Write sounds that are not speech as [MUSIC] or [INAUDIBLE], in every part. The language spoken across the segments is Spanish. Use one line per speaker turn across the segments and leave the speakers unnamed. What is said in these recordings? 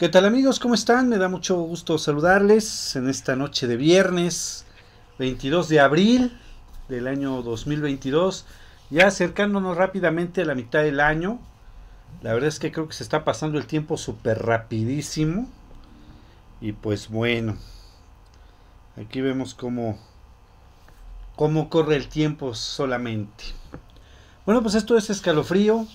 ¿Qué tal amigos? ¿Cómo están? Me da mucho gusto saludarles en esta noche de viernes 22 de abril del año 2022, ya acercándonos rápidamente a la mitad del año. La verdad es que creo que se está pasando el tiempo súper rapidísimo. Y pues bueno, aquí vemos cómo, cómo corre el tiempo solamente. Bueno, pues esto es escalofrío.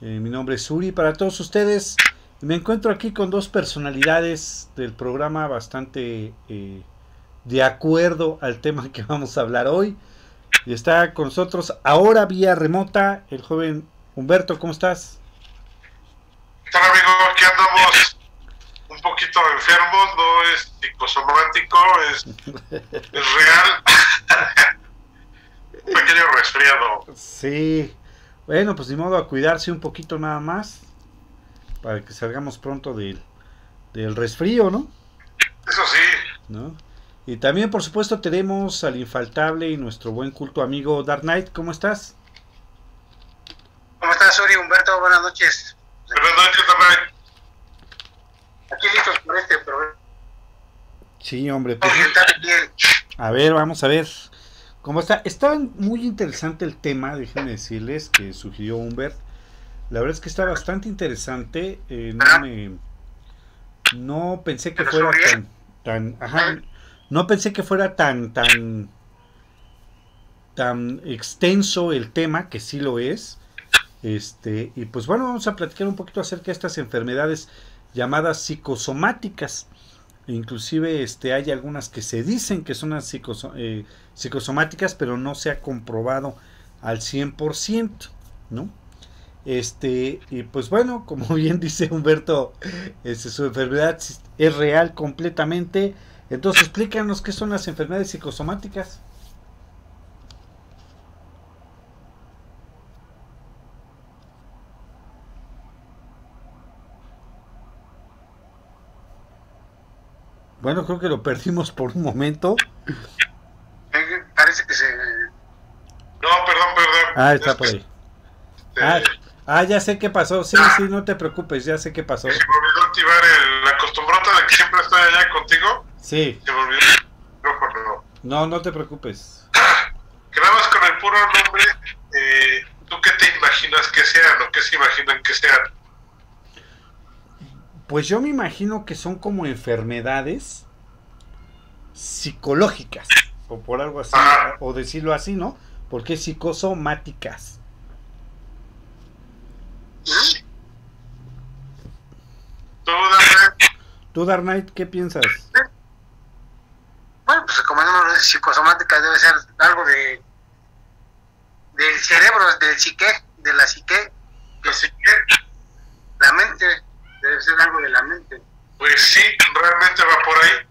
Eh, mi nombre es Suri. Para todos ustedes, me encuentro aquí con dos personalidades del programa bastante eh, de acuerdo al tema que [LAUGHS] vamos a hablar hoy. Y está con nosotros ahora vía remota el joven Humberto. ¿Cómo estás?
¿Qué tal, amigo? Aquí andamos un poquito enfermos, no es psicosomático, es, [LAUGHS] es real. [LAUGHS] un pequeño resfriado.
Sí. Bueno, pues de modo a cuidarse un poquito nada más para que salgamos pronto del, del resfrío, ¿no?
Eso sí.
¿No? Y también, por supuesto, tenemos al infaltable y nuestro buen culto amigo Dark Knight. ¿Cómo estás?
¿Cómo estás, Uri? Humberto, buenas noches.
Buenas noches también.
Aquí listos por este programa.
Sí, hombre. Pues,
a
ver, vamos a ver. ¿Cómo está? Está muy interesante el tema, déjenme decirles, que sugirió Humbert. La verdad es que está bastante interesante. eh, no, me- no pensé que
¿Pero
fuera tan, tan, ajá, no pensé que fuera tan, tan, tan extenso el tema, que sí lo es. Este, y pues bueno, vamos a platicar un poquito acerca de estas enfermedades llamadas psicosomáticas. Inclusive este, hay algunas que se dicen que son eh, psicosomáticas, pero no se ha comprobado al 100%, ¿no? Este, y pues bueno, [LAUGHS] como bien dice Humberto, este, su enfermedad es real completamente. Entonces, explícanos qué son las enfermedades psicosomáticas. Bueno, creo que lo perdimos por un momento.
Parece que se.
No, perdón, perdón.
Ah, está
Es
por ahí.
este,
Ah, ah, ya sé qué pasó. Sí, sí, no te preocupes, ya sé qué pasó.
Se me olvidó activar el, la costumbrota de que siempre estoy allá contigo.
Sí,
Se me olvidó
no, no te preocupes. [CLEARS THROAT]
Más con el puro nombre, eh, ¿tú qué te imaginas que sean o qué se imaginan que sean?
Pues yo me imagino que son como enfermedades psicológicas, o por algo así,
Ah.
o decirlo así, ¿no? Porque psicosomáticas.
¿Tú?
¿Tú, Dark Knight, qué piensas?
Bueno, pues como no es psicosomática, debe ser algo de. del cerebro, del psique, de la psique,
Que que,
la mente. Debe ser algo de la mente.
Pues sí, realmente va por ahí.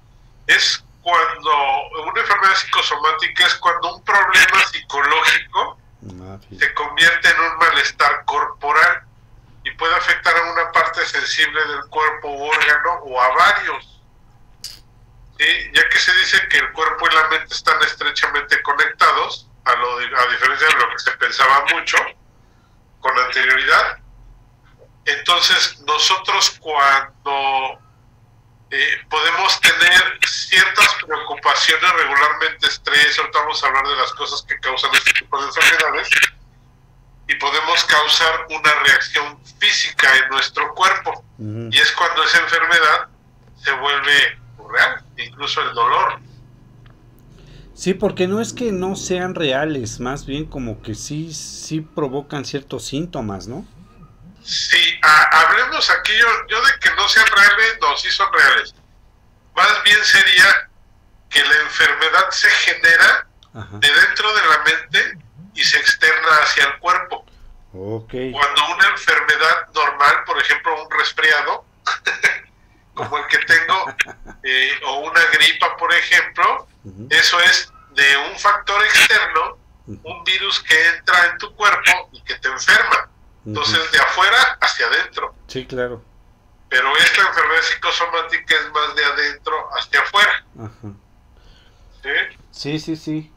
Es cuando una enfermedad psicosomática es cuando un problema psicológico
Ah, sí.
se convierte en un malestar corporal y puede afectar a una parte sensible del cuerpo u órgano o a varios. ¿Sí? Ya que se dice que el cuerpo y la mente están estrechamente conectados, a, lo, a diferencia de lo que se pensaba mucho con anterioridad. Entonces nosotros cuando eh, podemos tener ciertas preocupaciones regularmente, estrés, ahorita vamos a hablar de las cosas que causan este tipo de enfermedades, y podemos causar una reacción física en nuestro cuerpo.
Ujú.
Y es cuando esa enfermedad se vuelve real, incluso el dolor.
Sí, porque no es que no sean reales, más bien como que sí, sí provocan ciertos síntomas, ¿no?
Sí, a- hablemos aquí yo, yo de que no sean reales, no, sí son reales. Más bien sería que la enfermedad se genera
Ajá.
de dentro de la mente y se externa hacia el cuerpo.
Ok.
Cuando una enfermedad normal, por ejemplo un resfriado, [LAUGHS] como el que tengo, eh, o una gripa, por ejemplo, eso es de un factor externo, un virus que entra en tu cuerpo y que te enferma. Entonces, de afuera hacia adentro.
Sí, claro.
Pero esta enfermedad psicosomática es más de adentro hacia afuera.
Ajá.
¿sí?
Sí, sí, sí.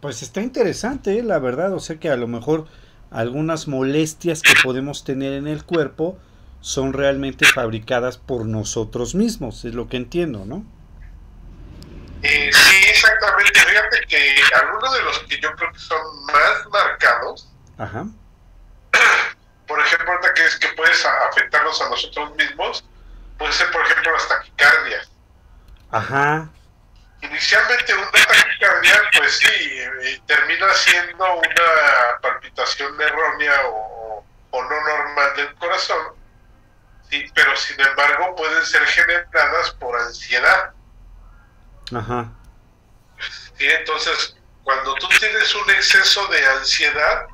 Pues está interesante, ¿eh? la verdad. O sea que a lo mejor algunas molestias que podemos tener en el cuerpo son realmente fabricadas por nosotros mismos, es lo que entiendo, ¿no?
Eh, sí, exactamente. Fíjate que algunos de los que yo creo que son más marcados,
Ajá. [CLEARS THROAT]
por ejemplo, ahorita que es que puedes afectarnos a nosotros mismos, puede ser, por ejemplo, las taquicardias.
Ajá.
Inicialmente una taquicardia, pues sí, eh, termina siendo una palpitación errónea o, o no normal del corazón, sí, pero sin embargo pueden ser generadas por ansiedad.
Ajá.
¿sí? Entonces, cuando tú tienes un exceso de ansiedad,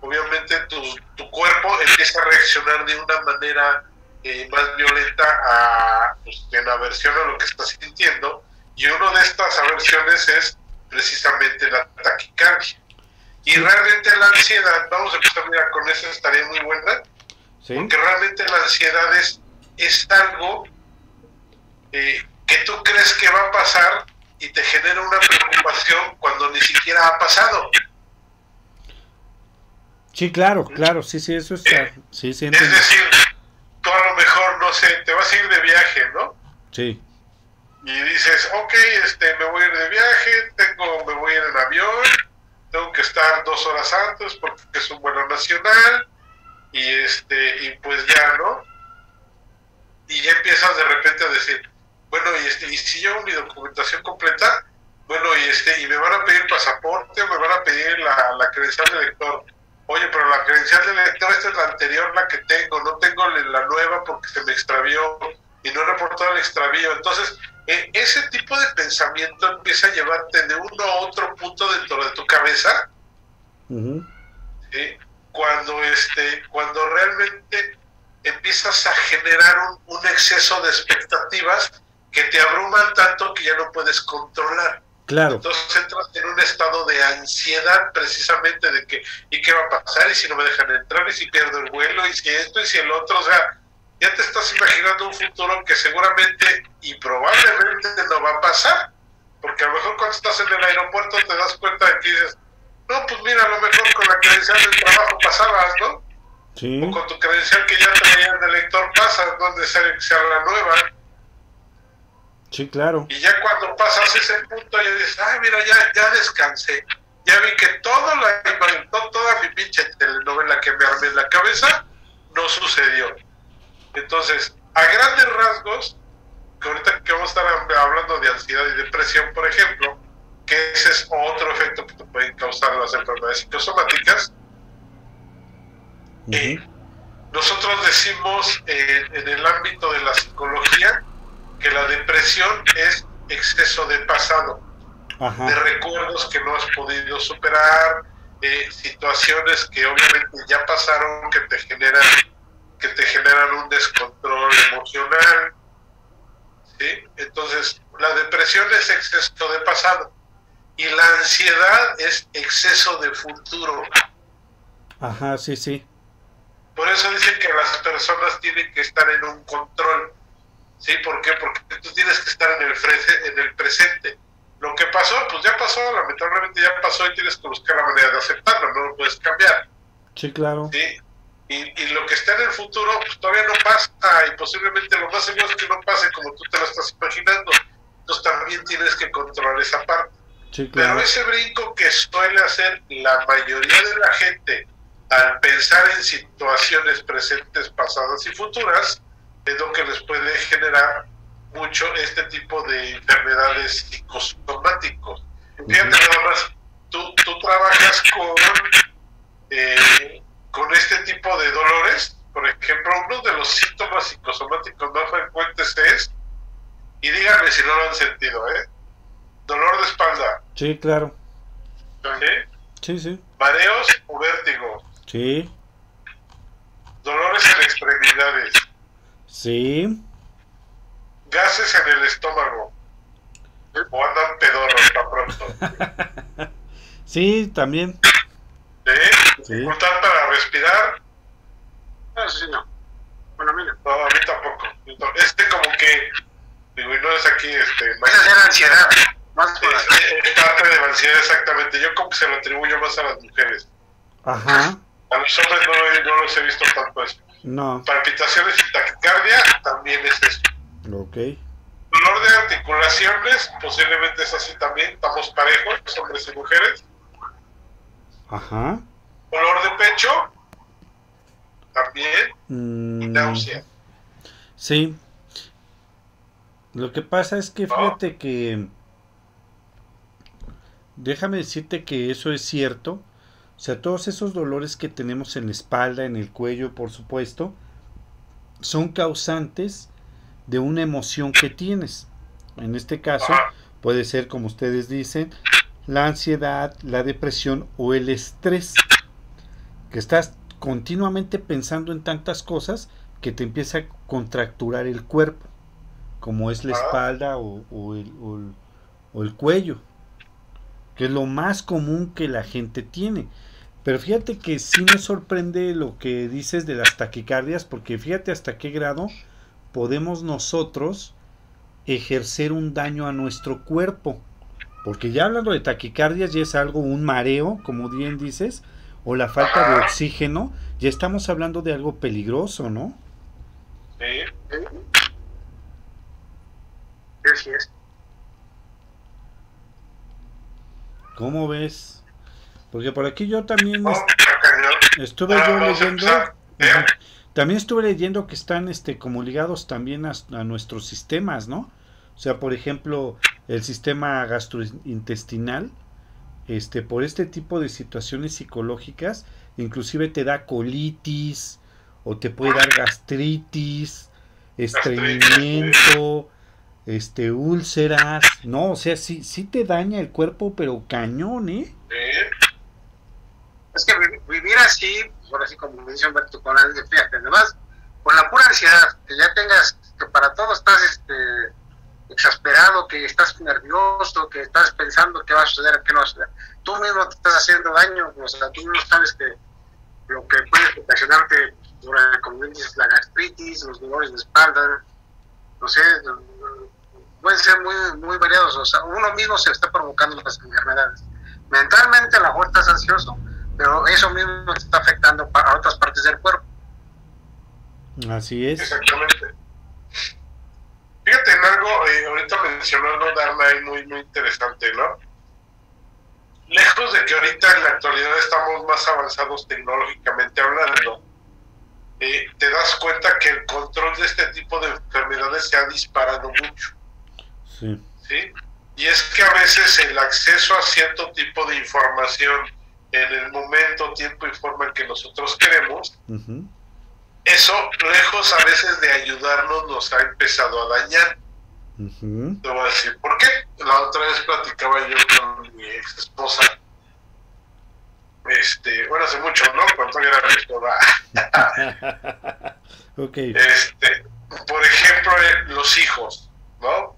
obviamente tu, tu cuerpo empieza a reaccionar de una manera eh, más violenta a, pues, en aversión a lo que estás sintiendo, y una de estas aversiones es precisamente la taquicardia. Y realmente la ansiedad, vamos a empezar mira, con eso, estaría muy buena,
Sí.
porque realmente la ansiedad es, es algo eh, que tú crees que va a pasar y te genera una preocupación cuando ni siquiera ha pasado.
Sí, claro, claro, sí, sí, eso está. Sí, sí,
Es decir, tú a lo mejor, no sé, te vas a ir de viaje, ¿no?
Sí.
Y dices, ok, este, me voy a ir de viaje, tengo, me voy a ir en avión, tengo que estar dos horas antes porque es un vuelo nacional, y este, y pues ya, ¿no? Y ya empiezas de repente a decir, bueno, y este, y si llevo mi documentación completa, bueno, y este, y me van a pedir pasaporte me van a pedir la, la credencial de lector. Oye, pero la credencial de lector, esta es la anterior, la que tengo, no tengo la nueva porque se me extravió y no he reportado el extravío. Entonces, eh, ese tipo de pensamiento empieza a llevarte de uno a otro punto dentro de tu cabeza, cuando, este, cuando realmente empiezas a generar un, un exceso de expectativas que te abruman tanto que ya no puedes controlar.
Claro.
Entonces entras en un estado de ansiedad precisamente de que, ¿y qué va a pasar? ¿Y si no me dejan entrar? ¿Y si pierdo el vuelo? ¿Y si esto? ¿Y si el otro? O sea, ya te estás imaginando un futuro que seguramente y probablemente no va a pasar. Porque a lo mejor cuando estás en el aeropuerto te das cuenta de que dices, no, pues mira, a lo mejor con la credencial del trabajo pasabas, ¿no?
Sí.
O con tu credencial que ya traías de lector pasas, no es necesario que sea la nueva.
Sí, claro.
Y ya cuando pasas ese punto, ya dices, ay, mira, ya, ya descansé. Ya vi que todo la, to- toda mi pinche telenovela que me armé en la cabeza no sucedió. Entonces, a grandes rasgos, que ahorita que vamos a estar hab- hablando de ansiedad y depresión, por ejemplo, que ese es otro efecto que te pueden causar las enfermedades psicosomáticas, eh,
Ujú.
nosotros decimos eh, en el ámbito de la psicología que la depresión es exceso de pasado, de recuerdos que no has podido superar, eh, situaciones que obviamente ya pasaron que te generan que te generan un descontrol emocional, ¿sí? Entonces, la depresión es exceso de pasado y la ansiedad es exceso de futuro.
Ajá, sí, sí.
Por eso dicen que las personas tienen que estar en un control. ¿Sí? ¿Por qué? Porque tú tienes que estar en el, frese- en el presente. Lo que pasó, pues ya pasó, lamentablemente ya pasó y tienes que buscar la manera de aceptarlo, no lo puedes cambiar.
Sí, claro.
¿sí? Y, y lo que está en el futuro, pues todavía no pasa y posiblemente lo más seguro es que no pase como tú te lo estás imaginando. Entonces también tienes que controlar esa parte.
Sí,
Pero
claro.
ese brinco que suele hacer la mayoría de la gente al pensar en situaciones presentes, pasadas y futuras, es lo que les puede generar mucho este tipo de enfermedades psicosomáticos. Fíjate nada más, tú, tú trabajas con, eh, con este tipo de dolores, por ejemplo, uno de los síntomas psicosomáticos más frecuentes es, y díganme si no lo han sentido, ¿eh? dolor de espalda,
Sí, claro.
¿sí?
Sí, sí.
mareos o vértigo,
Sí.
dolores en extremidades,
Sí.
gases en el estómago, o andan pedorros tan pronto, [LAUGHS]
Sí, también.
¿Sí?
Sí.
dificultad para respirar,
No, sí, no. Bueno, mira.
no, a mí tampoco, este como que, digo, y no es aquí, este,
Esa es la ansiedad. Más por
es, es parte de la ansiedad exactamente, yo como que se lo atribuyo más a las mujeres,
Ajá.
a los hombres no, no los he visto tanto eso.
No.
Palpitaciones y taquicardia también es eso.
Ok.
Dolor de articulaciones, posiblemente es así también, estamos parejos, hombres y mujeres.
Ajá.
Dolor de pecho, también.
Mm,
Náusea.
sí. Lo que pasa es que fíjate que... Déjame decirte que eso es cierto. O sea, todos esos dolores que tenemos en la espalda, en el cuello, por supuesto, son causantes de una emoción que tienes. En este caso, puede ser, como ustedes dicen, la ansiedad, la depresión o el estrés. Que estás continuamente pensando en tantas cosas que te empieza a contracturar el cuerpo, como es la
Ah.
espalda o, o el, o el- o el cuello, que es lo más común que la gente tiene. Pero fíjate que sí me sorprende lo que dices de las taquicardias, porque fíjate hasta qué grado podemos nosotros ejercer un daño a nuestro cuerpo. Porque ya hablando de taquicardias ya es algo, un mareo, como bien dices, o la falta de oxígeno, ya estamos hablando de algo peligroso, ¿no?
Sí.
Así es.
¿Cómo ves? Porque por aquí yo también est- estuve yo leyendo, también estuve leyendo que están este como ligados también a, a nuestros sistemas, ¿no? O sea, por ejemplo, el sistema gastrointestinal, este, por este tipo de situaciones psicológicas, inclusive te da colitis o te puede dar gastritis, estreñimiento, este, úlceras, no, o sea, sí, sí te daña el cuerpo, pero cañón, ¿eh?
Sí.
Es que vi- vivir así, pues, ahora sí como dice Humberto con la fíjate, además, con la pura ansiedad, que ya tengas, que para todo estás este, exasperado, que estás nervioso, que estás pensando qué va a suceder, qué no va a suceder. Tú mismo te estás haciendo daño, o sea, tú no sabes que lo que puede ocasionarte, durante, como dices, la gastritis, los dolores de espalda, no sé, pueden ser muy, muy variados, o sea, uno mismo se está provocando las enfermedades. Mentalmente a lo mejor estás ansioso, pero eso mismo te está afectando a otras partes del cuerpo.
Así es.
Exactamente. Fíjate en algo, eh, ahorita mencionó algo Darna ahí muy, muy interesante, ¿no? Lejos de que ahorita en la actualidad estamos más avanzados tecnológicamente hablando, eh, te das cuenta que el control de este tipo de enfermedades se ha disparado mucho,
Sí.
¿sí? Y es que a veces el acceso a cierto tipo de información en el momento, tiempo y forma en que nosotros queremos,
Ujú.
Eso, lejos a veces de ayudarnos, nos ha empezado a dañar.
Ujú.
Te voy a decir, ¿por qué? La otra vez platicaba yo con mi ex esposa. Este, bueno, hace mucho, ¿no? Cuando todavía era mi esposa. [LAUGHS]
ok.
Este, por ejemplo, eh, los hijos, ¿no?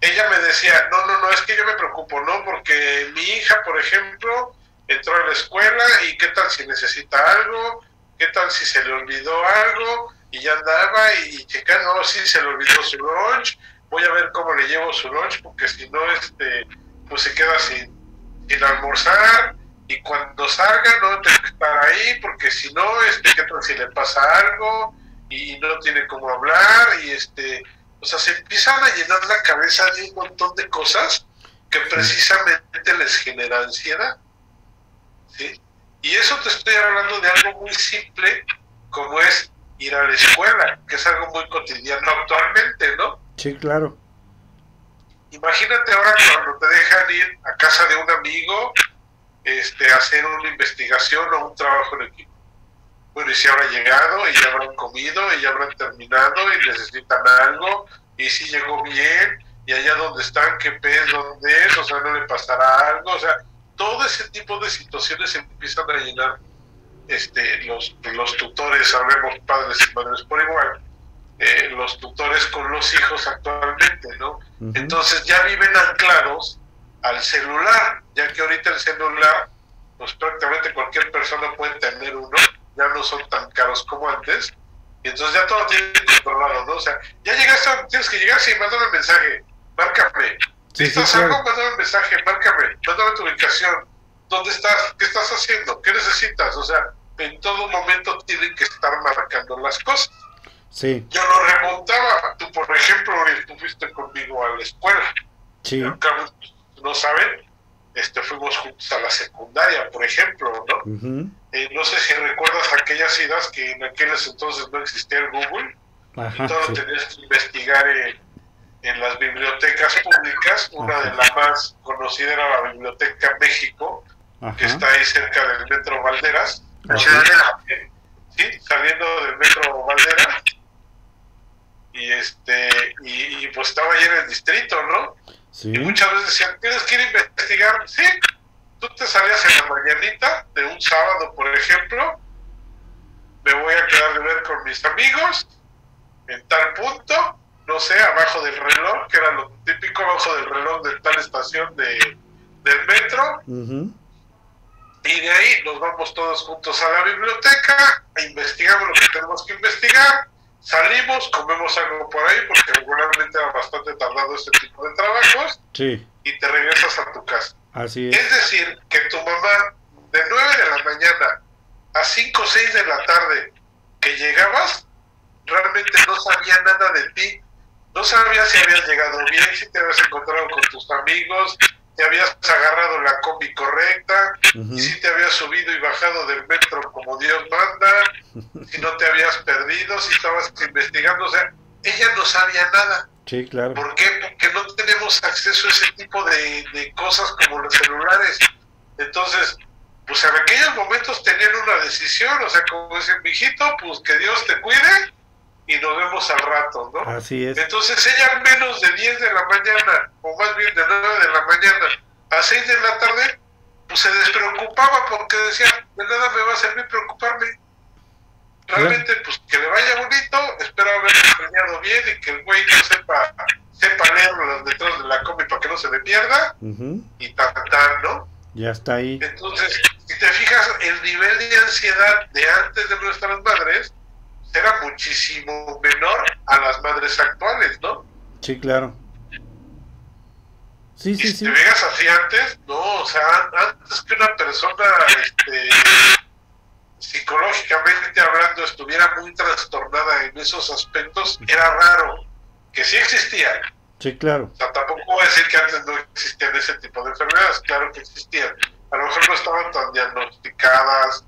Ella me decía, no, no, no, es que yo me preocupo, ¿no? Porque mi hija, por ejemplo, entró a la escuela y qué tal si necesita algo, qué tal si se le olvidó algo y ya andaba y checa, no, sí, se le olvidó su lunch, voy a ver cómo le llevo su lunch porque si no, este, pues se queda sin, sin almorzar y cuando salga no tengo que estar ahí porque si no, este, qué tal si le pasa algo y no tiene cómo hablar y este, o sea, se empiezan a llenar la cabeza de un montón de cosas que precisamente les genera ansiedad. ¿sí? Y eso te estoy hablando de algo muy simple como es ir a la escuela, que es algo muy cotidiano actualmente, ¿no?
Sí, claro.
Imagínate ahora cuando te dejan ir a casa de un amigo este, a hacer una investigación o un trabajo en equipo. Bueno, y si habrán llegado, y ya habrán comido, y ya habrán terminado, y necesitan algo, y si llegó bien, y allá donde están, qué pez, dónde es, o sea, no le pasará algo, o sea, todo ese tipo de situaciones empiezan a llenar este, los, los tutores, sabemos padres y madres por igual, eh, los tutores con los hijos actualmente, ¿no? Entonces ya viven anclados al celular, ya que ahorita el celular, pues prácticamente cualquier persona puede tener uno, ya no son tan caros como antes, y entonces ya todo tiene controlado, ¿no? O sea, ya llegaste, a- tienes que llegar, sí, mándame un mensaje, márcame,
Sí, sí,
¿Necesitas
claro.
algo? Mándame un mensaje, márcame, mándame tu ubicación, ¿dónde estás? ¿Qué estás haciendo? ¿Qué necesitas? O sea, en todo momento tienen que estar marcando las cosas.
Sí.
Yo lo remontaba. Tú, por ejemplo, tú fuiste conmigo a la escuela.
Sí.
no saben, este, fuimos juntos a la secundaria, por ejemplo, ¿no? Eh, no sé si recuerdas aquellas ideas que en aquellos entonces no existía el Google. y todo lo tenías que investigar en, en las bibliotecas públicas. Una de las más conocidas era la Biblioteca México, que está ahí cerca del Metro Valderas. Sí, saliendo del Metro Valderas. Y, este, y, pues estaba ahí en el distrito, ¿no? Y muchas veces decían, ¿tienes que ir a investigar? Sí, tú te salías en la mañanita de un sábado, por ejemplo, me voy a quedar de ver con mis amigos en tal punto, no sé, abajo del reloj, que era lo típico, abajo del reloj de tal estación de, del metro. Y de ahí nos vamos todos juntos a la biblioteca, e investigamos lo que tenemos que investigar, salimos, comemos algo por ahí, porque regularmente era bastante tardado este tipo de trabajos, y te regresas a tu casa.
Así es.
es decir, que tu mamá de 9 de la mañana a 5 o 6 de la tarde que llegabas, realmente no sabía nada de ti no sabías si habías llegado bien, si te habías encontrado con tus amigos, te habías agarrado la combi correcta, y si te habías subido y bajado del metro como Dios manda, si no te habías perdido, si estabas investigando, o sea, ella no sabía nada.
Sí, claro.
¿Por qué? Porque no tenemos acceso a ese tipo de, de cosas como los celulares. Entonces, pues en aquellos momentos tenían una decisión, o sea, como dicen, mijito, pues que Dios te cuide, y nos vemos al rato, ¿no?
Así es.
Entonces ella al menos de 10 de la mañana, o más bien de 9 de la mañana a 6 de la tarde, pues se despreocupaba porque decía, de nada me va a servir preocuparme. Realmente, pues que le vaya bonito, espero haber enseñado bien y que el güey no sepa, sepa leer las letras de la cómic para que no se le pierda, y tan, tan, ¿no?
Ya está ahí.
Entonces, si te fijas, el nivel de ansiedad de antes de nuestras madres, era muchísimo menor a las madres actuales, ¿no?
Sí, claro. Sí, sí,
si
sí.
te veas así antes, no, o sea, antes que una persona este, psicológicamente hablando estuviera muy trastornada en esos aspectos, era raro, que sí existían.
Sí, claro.
O sea, tampoco voy a decir que antes no existían ese tipo de enfermedades, claro que existían. A lo mejor no estaban tan diagnosticadas,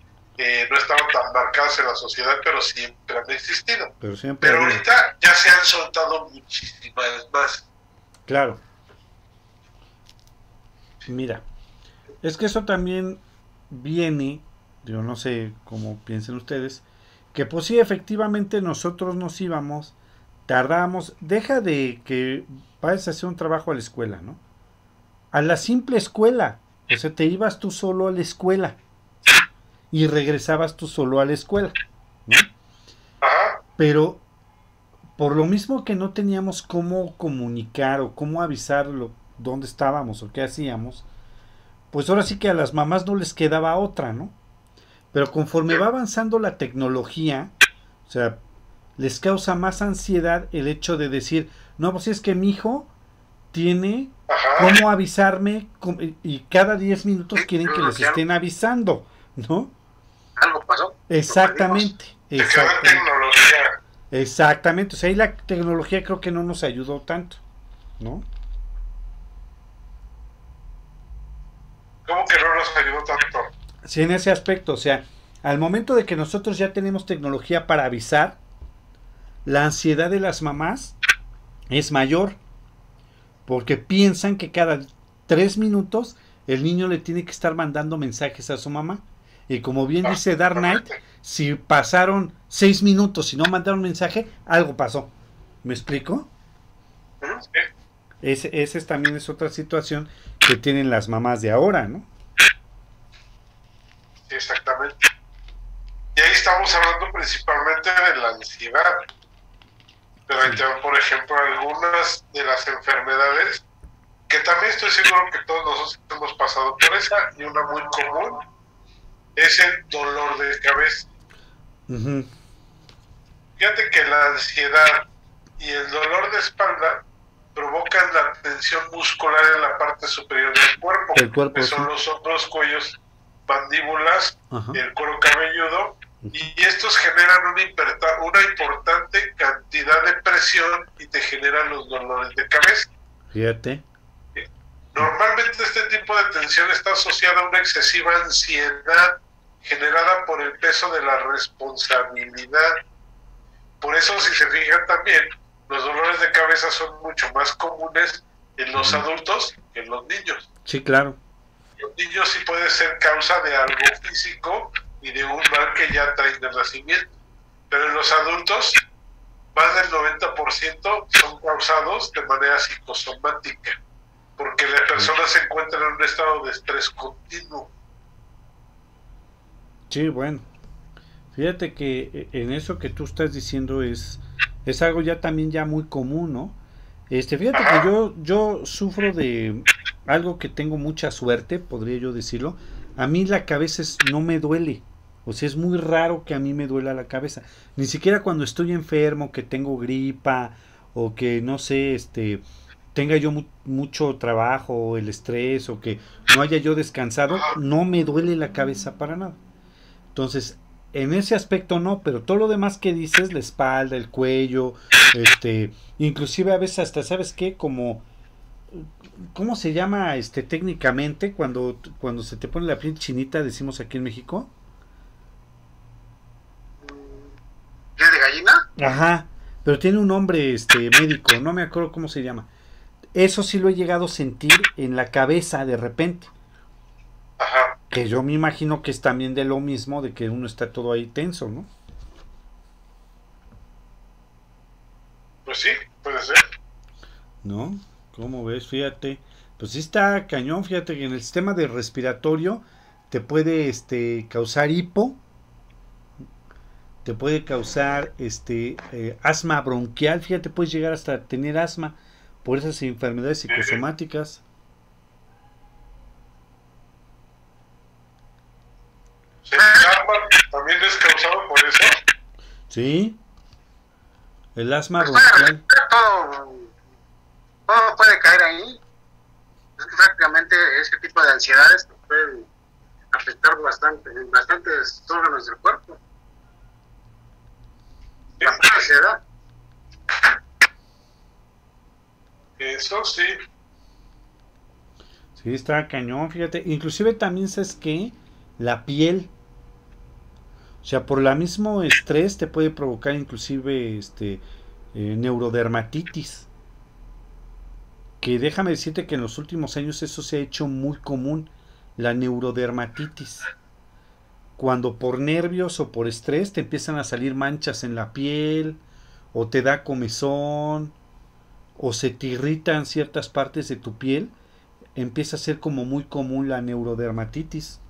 no estaban tan marcadas en la sociedad, pero siempre han existido.
Pero, siempre
pero ahorita ya se han soltado muchísimas más.
Claro. Mira, es que eso también viene, yo no sé cómo piensen ustedes, que pues sí, efectivamente nosotros nos íbamos, tardamos, deja de que vayas a hacer un trabajo a la escuela, ¿no? A la simple escuela, o sea, te ibas tú solo a la escuela y regresabas tú solo a la escuela, ¿no? Pero por lo mismo que no teníamos cómo comunicar o cómo avisarlo dónde estábamos o qué hacíamos, pues ahora sí que a las mamás no les quedaba otra, ¿no? Pero conforme va avanzando la tecnología, o sea, les causa más ansiedad el hecho de decir, no, pues es que mi hijo tiene cómo avisarme y cada 10 minutos quieren que les estén avisando, ¿no?
Algo pasó.
Exactamente.
Exactamente. tecnología.
Exactamente. O sea, ahí la tecnología creo que no nos ayudó tanto, ¿no?
¿Cómo que no nos ayudó tanto?
Sí, en ese aspecto. O sea, al momento de que nosotros ya tenemos tecnología para avisar, la ansiedad de las mamás es mayor. Porque piensan que cada tres minutos el niño le tiene que estar mandando mensajes a su mamá. Y como bien ah, dice Dark Knight, si pasaron seis minutos y no mandaron mensaje, algo pasó. ¿Me explico? Ese, ese también es otra situación que tienen las mamás de ahora, ¿no?
Exactamente. Y ahí estamos hablando principalmente de la ansiedad. Pero ahí por ejemplo, algunas de las enfermedades que también estoy seguro que todos nosotros hemos pasado por esa y una muy común es el dolor de cabeza. Fíjate que la ansiedad y el dolor de espalda provocan la tensión muscular en la parte superior del cuerpo,
el cuerpo
que son los hombros, cuellos mandíbulas, el cuero cabelludo, y estos generan una, una importante cantidad de presión y te generan los dolores de cabeza.
Fíjate.
Normalmente este tipo de tensión está asociada a una excesiva ansiedad generada por el peso de la responsabilidad. Por eso, si se fijan también, los dolores de cabeza son mucho más comunes en los adultos que en los niños.
Sí, claro.
Los niños sí puede ser causa de algo físico y de un mal que ya traen de nacimiento. Pero en los adultos, más del 90% son causados de manera psicosomática porque la persona se encuentra en un estado de estrés continuo.
Sí, bueno. Fíjate que eh, en eso que tú estás diciendo es, es algo ya también ya muy común, ¿no? Este, fíjate que yo, yo sufro de algo que tengo mucha suerte, podría yo decirlo. A mí la cabeza no me duele. O sea, es muy raro que a mí me duela la cabeza. Ni siquiera cuando estoy enfermo, que tengo gripa o que no sé, este, tenga yo mucho trabajo, el estrés o que no haya yo descansado, no me duele la cabeza para nada. Entonces, en ese aspecto no, pero todo lo demás que dices, la espalda, el cuello, este, inclusive a veces hasta, ¿sabes qué? Como, ¿cómo se llama este técnicamente cuando, cuando se te pone la piel chinita, decimos aquí en México?
¿Piel de gallina?
Ajá, pero tiene un nombre este médico, no me acuerdo cómo se llama. Eso sí lo he llegado a sentir en la cabeza de repente.
Ajá.
Que yo me imagino que es también de lo mismo, de que uno está todo ahí tenso, ¿no?
Pues sí, puede ser.
¿No? ¿Cómo ves? Fíjate. Pues sí está cañón, fíjate que en el sistema de respiratorio te puede este, causar hipo, te puede causar este eh, asma bronquial, fíjate, puedes llegar hasta tener asma por esas enfermedades psicosomáticas.
¿El asma también es causado por eso?
Sí. El asma
pues Todo, todo, puede caer ahí. Es que prácticamente ese tipo de ansiedades pueden afectar bastante, en bastantes órganos del cuerpo. La ansiedad.
Eso sí.
Sí, está cañón, fíjate. Inclusive también sabes que la piel, o sea, por el mismo estrés te puede provocar inclusive este eh, neurodermatitis. Que déjame decirte que en los últimos años eso se ha hecho muy común, la neurodermatitis. Cuando por nervios o por estrés te empiezan a salir manchas en la piel, o te da comezón, o se te irritan ciertas partes de tu piel, empieza a ser como muy común la neurodermatitis.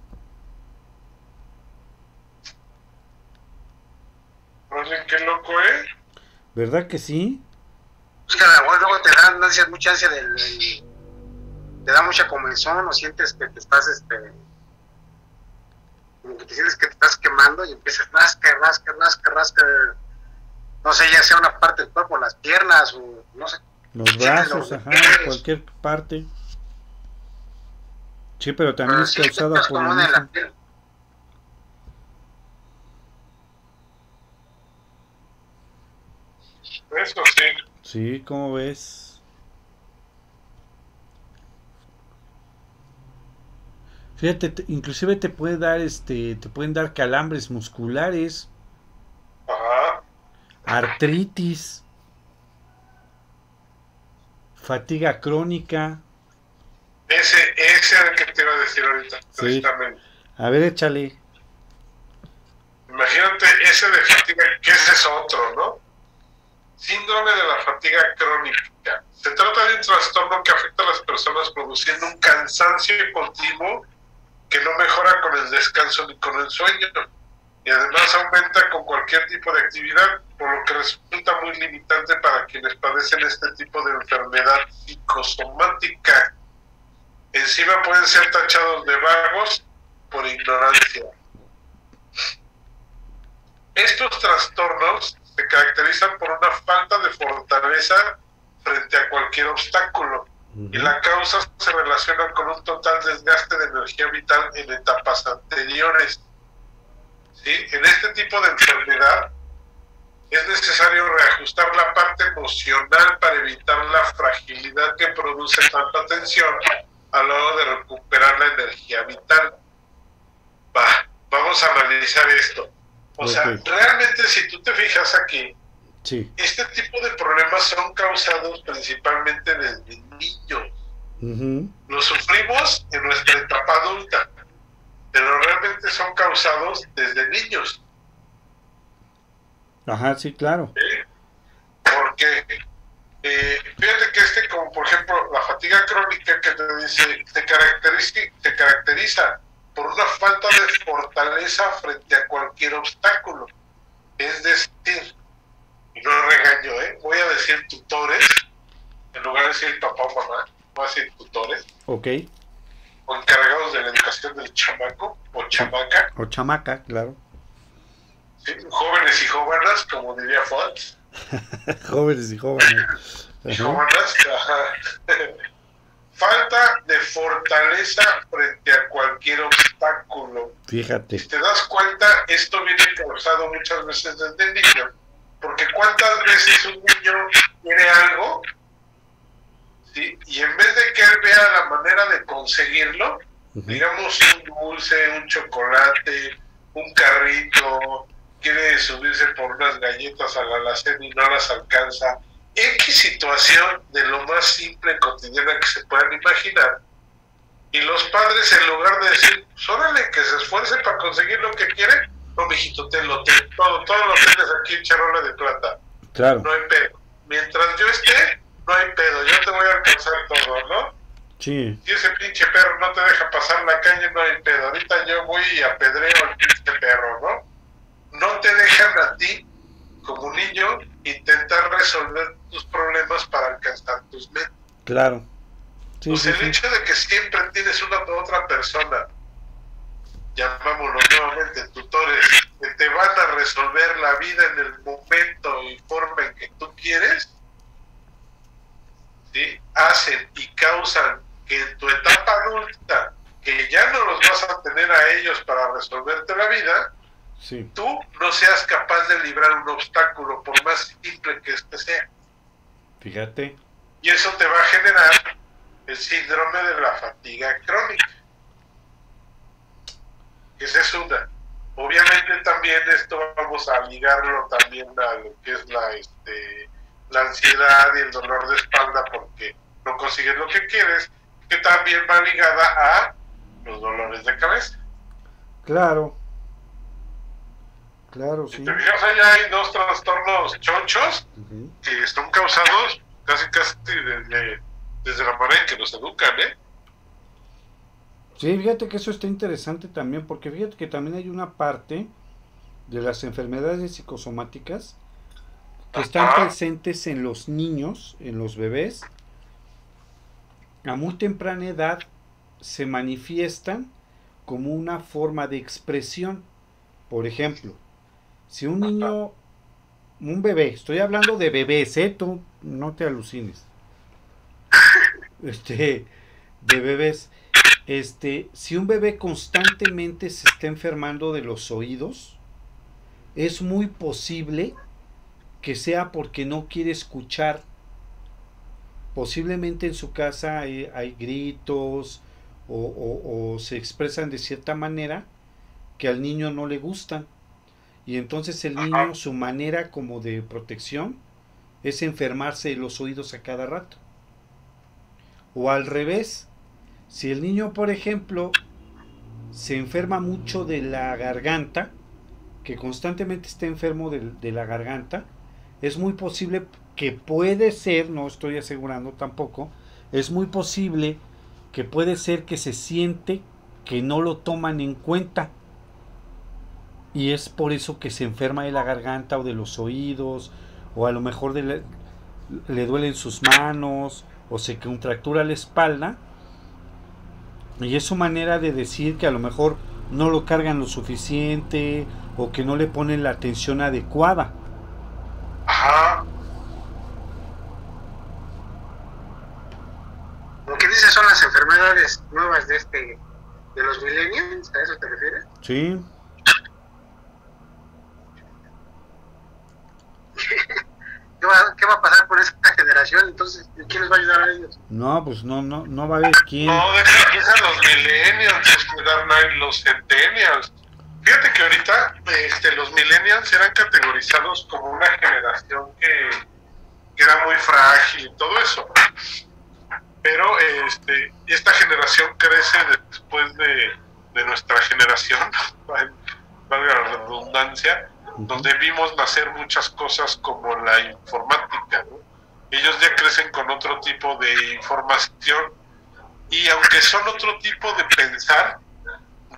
Oye, qué loco, ¿eh?
¿Verdad que sí?
Es que luego te da mucha ansia del, te da mucha comezón o sientes que te estás este como que te sientes que te estás quemando y empiezas rasca, rasca, rasca, rasca no sé, ya sea una parte del cuerpo, las piernas o no sé,
los brazos, ajá, cualquier parte. Sí, pero también es causada por
Eso sí.
Sí, ¿cómo ves? Fíjate, inclusive te puede dar este, te pueden dar calambres musculares.
Ajá.
Artritis fatiga crónica.
Ese, ese es el que te iba a decir ahorita, precisamente.
A ver, échale.
Imagínate ese de fatiga, que ese es otro, ¿no? Síndrome de la fatiga crónica. Se trata de un trastorno que afecta a las personas produciendo un cansancio continuo que no mejora con el descanso ni con el sueño y además aumenta con cualquier tipo de actividad, por lo que resulta muy limitante para quienes padecen este tipo de enfermedad psicosomática. Encima pueden ser tachados de vagos por ignorancia. Estos trastornos se caracterizan por una falta de fortaleza frente a cualquier obstáculo. y la causa se relaciona con un total desgaste de energía vital en etapas anteriores. ¿Sí? En este tipo de enfermedad es necesario reajustar la parte emocional para evitar la fragilidad que produce tanta tensión a la hora de recuperar la energía vital. Va, vamos a analizar esto. O sea, realmente si tú te fijas aquí, sí. este tipo de problemas son causados principalmente desde niños. Los sufrimos en nuestra etapa adulta, pero realmente son causados desde niños.
Ajá, sí, claro.
Porque eh, fíjate que este, como por ejemplo, la fatiga crónica que te dice, se caracteriza, se caracteriza por una falta de fortaleza frente a cualquier obstáculo. Es decir, y no regaño, ¿eh? voy a decir tutores, en lugar de decir papá o mamá, voy a decir tutores.
Ok.
O encargados de la educación del chamaco o chamaca.
O chamaca, claro
jóvenes y jóvenes, como diría Fox. [LAUGHS]
jóvenes y jóvenes.
Y jóvenes, [LAUGHS] Falta de fortaleza frente a cualquier obstáculo.
Fíjate.
Si te das cuenta, esto viene causado muchas veces desde niño. Porque cuántas veces un niño quiere algo, ¿sí? y en vez de que él vea la manera de conseguirlo, digamos un dulce, un chocolate, un carrito, quiere subirse por unas galletas a la alacena y no las alcanza. X situación de lo más simple, cotidiana que se puedan imaginar. Y los padres, en lugar de decir, pues órale, que se esfuerce para conseguir lo que quiere, no, mijito, tenlo, todo, todo lo tienes aquí en charola de plata.
Claro.
No hay pedo. Mientras yo esté, no hay pedo, yo te voy a alcanzar todo, ¿no?
Sí.
Si ese pinche perro no te deja pasar la calle, no hay pedo. Ahorita yo voy y apedreo al pinche perro, ¿no? no te dejan a ti, como niño, intentar resolver tus problemas para alcanzar tus metas.
Claro.
Pues el hecho de que siempre tienes una otra persona, llamámoslo nuevamente tutores, que te van a resolver la vida en el momento y forma en que tú quieres, ¿sí? hacen y causan que en tu etapa adulta, que ya no los vas a tener a ellos para resolverte la vida, tú no seas capaz de librar un obstáculo, por más simple que este sea.
Fíjate.
Y eso te va a generar el síndrome de la fatiga crónica. Esa es una. Obviamente también esto vamos a ligarlo también a lo que es la, este, la ansiedad y el dolor de espalda porque no consigues lo que quieres, que también va ligada a los dolores de cabeza.
Claro, Claro, sí.
Si te fijas, allá hay dos trastornos chonchos que son causados casi casi desde, desde la manera en que nos educan, ¿eh?
Sí, fíjate que eso está interesante también, porque fíjate que también hay una parte de las enfermedades psicosomáticas que están presentes en los niños, en los bebés, a muy temprana edad se manifiestan como una forma de expresión. Por ejemplo, si un niño, un bebé, estoy hablando de bebés, ¿eh? Tú no te alucines. Este, de bebés. Este, si un bebé constantemente se está enfermando de los oídos, es muy posible que sea porque no quiere escuchar. Posiblemente en su casa hay, gritos o, o se expresan de cierta manera que al niño no le gustan. Y entonces el niño, su manera como de protección es enfermarse de los oídos a cada rato. O al revés, si el niño, por ejemplo, se enferma mucho de la garganta, que constantemente está enfermo de, de, la garganta, es muy posible que puede ser, no estoy asegurando tampoco, es muy posible que puede ser que se siente que no lo toman en cuenta. Y es por eso que se enferma de la garganta o de los oídos o a lo mejor le, duelen sus manos o se contractura la espalda. Y es su manera de decir que a lo mejor no lo cargan lo suficiente o que no le ponen la atención adecuada.
Ajá.
Lo que dices son las enfermedades nuevas de este de los millennials, ¿a eso te refieres?
Sí. [LAUGHS]
¿Qué va, ¿Qué va a pasar con esta generación? Entonces, ¿quién les va a ayudar a ellos?
No, pues no, no, no va a haber quién.
No, deja, los millennials, Dark Knight, los centennials. Fíjate que ahorita este, los millennials eran categorizados como una generación que, que era muy frágil y todo eso. Pero este, esta generación crece después de, de nuestra generación, [LAUGHS] valga la redundancia, donde vimos nacer muchas cosas como la informática. ¿no? Ellos ya crecen con otro tipo de información y aunque son otro tipo de pensar,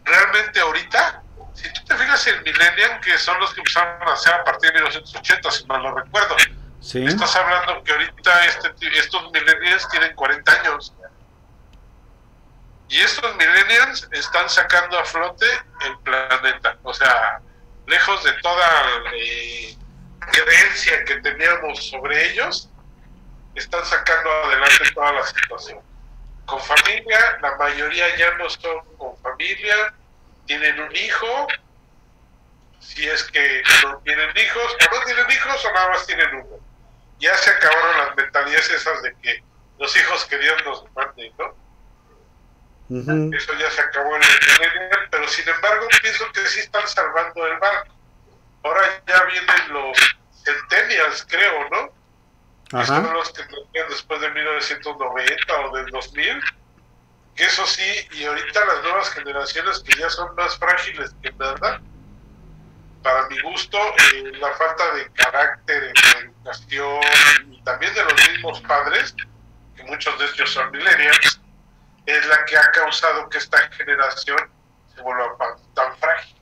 realmente ahorita, si tú te fijas en Millennium, que son los que empezaron a hacer a partir de 1980, si mal no recuerdo,
Sí.
estás hablando que ahorita este, estos millennials tienen 40 años. Y estos millennials están sacando a flote el planeta. O sea, lejos de toda eh, creencia que teníamos sobre ellos, están sacando adelante toda la situación. Con familia, la mayoría ya no son con familia, tienen un hijo, si es que no tienen hijos, o no tienen hijos o nada más tienen uno. Ya se acabaron las mentalidades esas de que los hijos que Dios nos ¿no? Eso ya se acabó en el millennial, pero sin embargo pienso que sí están salvando el barco. Ahora ya vienen los centennials, creo, ¿no? Que son
Ajá.
los que nacieron después de 1990 o del 2000. Que eso sí, y ahorita las nuevas generaciones que ya son más frágiles que nada, para mi gusto, eh, la falta de carácter, de educación y también de los mismos padres, que muchos de ellos son millennials, es la que ha causado que esta generación se vuelva tan frágil.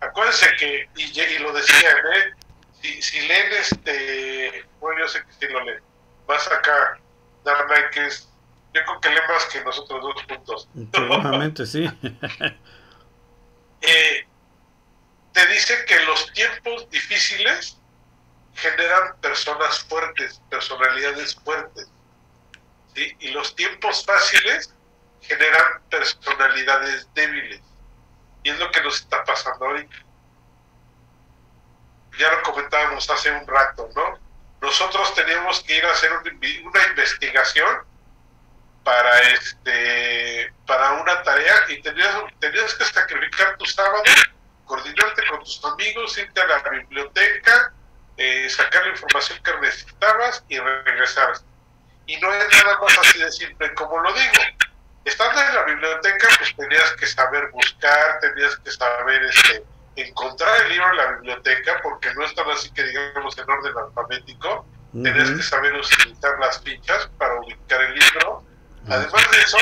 Acuérdense que, y, y lo decían, ¿eh? si, si leen este, bueno, yo sé que sí lo leen, más acá, Dark Knight, que es, yo creo que lee más que nosotros dos juntos.
Seguramente sí. [LAUGHS]
Eh, te dice que los tiempos difíciles generan personas fuertes, personalidades fuertes. Y los tiempos fáciles generan personalidades débiles. Y es lo que nos está pasando ahorita. Ya lo comentábamos hace un rato, ¿no? Nosotros teníamos que ir a hacer una investigación para este para una tarea y tenías, tenías que sacrificar tu sábado, coordinarte con tus amigos, irte a la biblioteca, eh, sacar la información que necesitabas y regresar. Y no es nada más así de simple como lo digo. Estando en la biblioteca, pues tenías que saber buscar, tenías que saber este, encontrar el libro en la biblioteca, porque no están así que digamos en orden alfabético. Tenías que saber utilizar las fichas para ubicar el libro. Además de eso,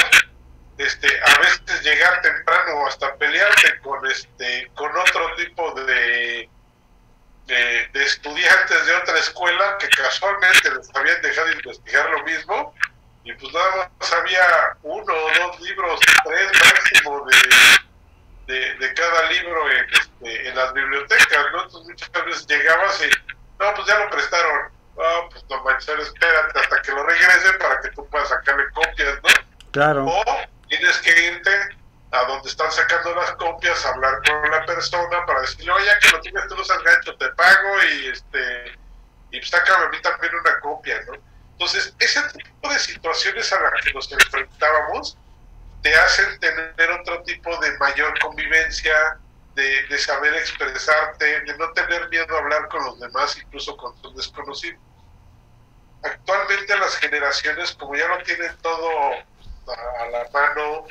este, a veces llegar temprano o hasta pelearte con este, con otro tipo de, de, de estudiantes de otra escuela que casualmente les habían dejado investigar lo mismo y pues nada más había uno o dos libros, tres máximo de, de, de cada libro en, este, en las bibliotecas, ¿no? Entonces muchas veces llegabas y, no, pues ya lo prestaron. No, pues no manches, espérate hasta que lo regresen para que tú puedas sacarle copias, ¿no?
Claro.
O tienes que irte a donde están sacando las copias, hablar con la persona para decirle, oye, que lo tienes tú seas gancho, te pago y este y sácame a mí también una copia, ¿no? Entonces, ese tipo de situaciones a las que nos enfrentábamos te hacen tener otro tipo de mayor convivencia, de, de saber expresarte, de no tener miedo a hablar con los demás, incluso con tus desconocidos. Actualmente las generaciones, como ya lo tienen todo a la mano,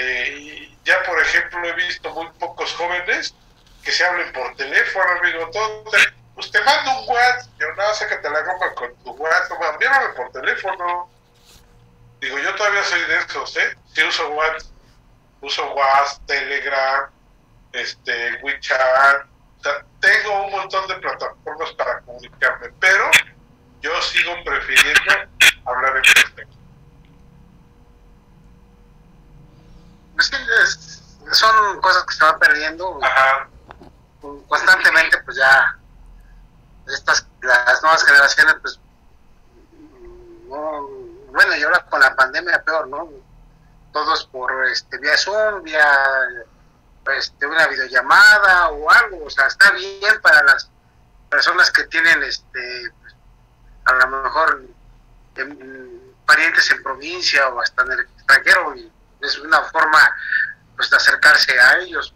eh, ya por ejemplo he visto muy pocos jóvenes que se hablen por teléfono, amigo, todo, te- pues te mando un WhatsApp, yo no, sácate la goma con tu WhatsApp, no, envíame por teléfono. Digo, yo todavía soy de esos, ¿eh? Sí uso WhatsApp, uso WhatsApp, Telegram, este, WeChat, o sea, tengo un montón de plataformas para comunicarme, pero yo sigo prefiriendo hablar en persona.
Es- son cosas que se van perdiendo
Ajá,
constantemente, pues ya estas las nuevas generaciones, pues no, bueno, y ahora con la pandemia peor, ¿no? todos por este vía Zoom, vía este, una videollamada o algo, o sea, está bien para las personas que tienen este a lo mejor parientes en provincia o hasta en el extranjero y es una forma pues de acercarse a ellos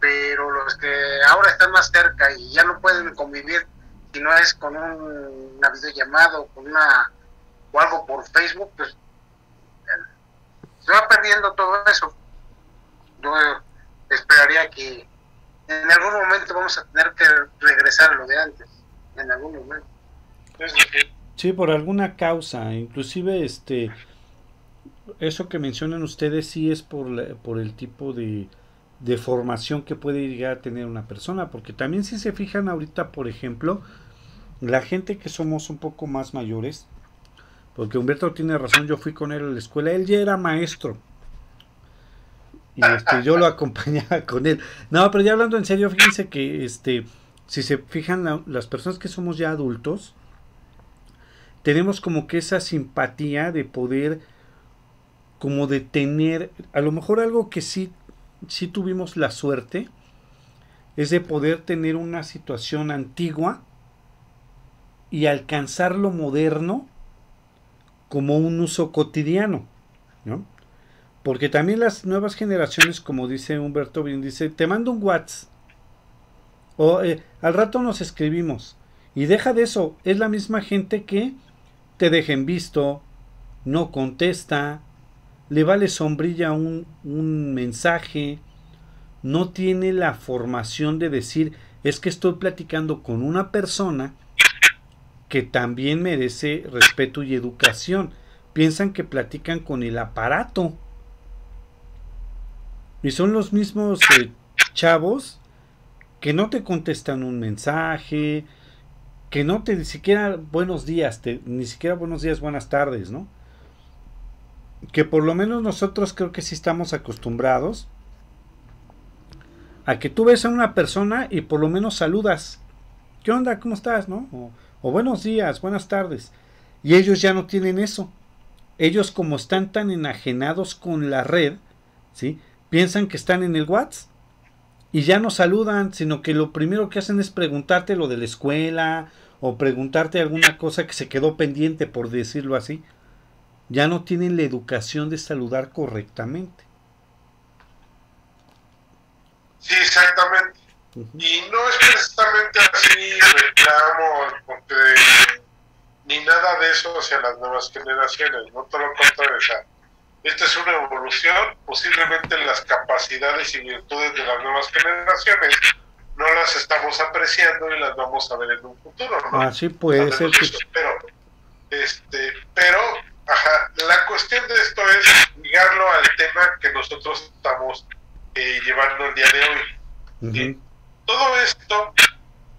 pero los que ahora están más cerca y ya no pueden convivir si no es con un, una videollamada o con una o algo por Facebook pues se va perdiendo todo eso. Yo esperaría que en algún momento vamos a tener que regresar a lo de antes en algún momento.
Sí, por alguna causa, inclusive este eso que mencionan ustedes sí es por, por el tipo de, de formación que puede llegar a tener una persona, porque también si se fijan ahorita, por ejemplo, la gente que somos un poco más mayores, porque Humberto tiene razón, yo fui con él a la escuela, él ya era maestro. Y este, yo lo [LAUGHS] acompañaba con él. No, pero ya hablando en serio, fíjense que este, si se fijan las personas que somos ya adultos, tenemos como que esa simpatía de poder como de tener, a lo mejor algo que sí, sí tuvimos la suerte, es de poder tener una situación antigua y alcanzar lo moderno como un uso cotidiano, ¿no? Porque también las nuevas generaciones, como dice Humberto bien, dice, te mando un WhatsApp, o eh, al rato nos escribimos, y deja de eso, es la misma gente que te dejen visto, no contesta, le vale sombrilla un, mensaje, no tiene la formación de decir, es que estoy platicando con una persona que también merece respeto y educación. Piensan que platican con el aparato. Y son los mismos eh, chavos que no te contestan un mensaje, que no te ni siquiera buenos días, ni siquiera buenos días, buenas tardes, ¿no? Que por lo menos nosotros creo que sí estamos acostumbrados a que tú ves a una persona y por lo menos saludas. ¿Qué onda? ¿Cómo estás? ¿No? O, buenos días, buenas tardes. Y ellos ya no tienen eso. Ellos como están tan enajenados con la red, ¿sí? Piensan que están en el WhatsApp y ya no saludan, sino que lo primero que hacen es preguntarte lo de la escuela o preguntarte alguna cosa que se quedó pendiente, por decirlo así. Ya no tienen la educación de saludar correctamente.
Sí, exactamente. Y no es precisamente así reclamo porque, ni nada de eso hacia las nuevas generaciones, no todo lo contrario. Esta es una evolución, posiblemente las capacidades y virtudes de las nuevas generaciones no las estamos apreciando y las vamos a ver en un futuro, ¿no?
Así puede ser.
Pero, este, pero, ajá, la cuestión de esto es ligarlo al tema que nosotros estamos eh, llevando el día de hoy. Todo esto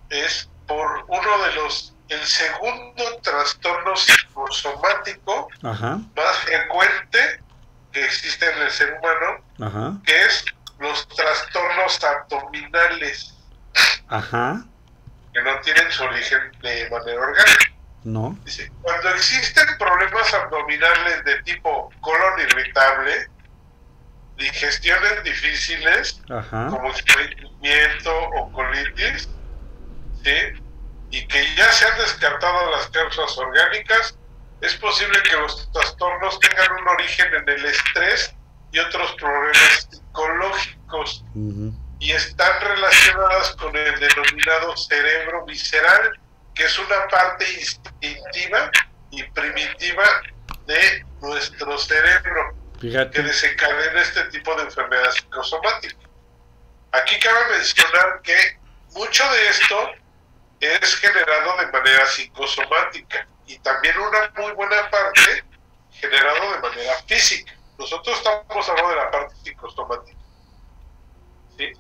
es por uno de los, el segundo trastorno psicosomático más frecuente que existe en el ser humano, que es los trastornos abdominales.
Ajá.
Que no tienen su origen de manera orgánica.
No.
Dice, cuando existen problemas abdominales de tipo colon irritable, digestiones difíciles, como estreñimiento o colitis, ¿sí? y que ya se han descartado las causas orgánicas, es posible que los trastornos tengan un origen en el estrés y otros problemas psicológicos y están relacionadas con el denominado cerebro visceral, que es una parte instintiva y primitiva de nuestro cerebro que desencadena este tipo de enfermedad psicosomática. Aquí cabe mencionar que mucho de esto es generado de manera psicosomática y también una muy buena parte generado de manera física. Nosotros estamos hablando de la parte psicosomática. ¿sí?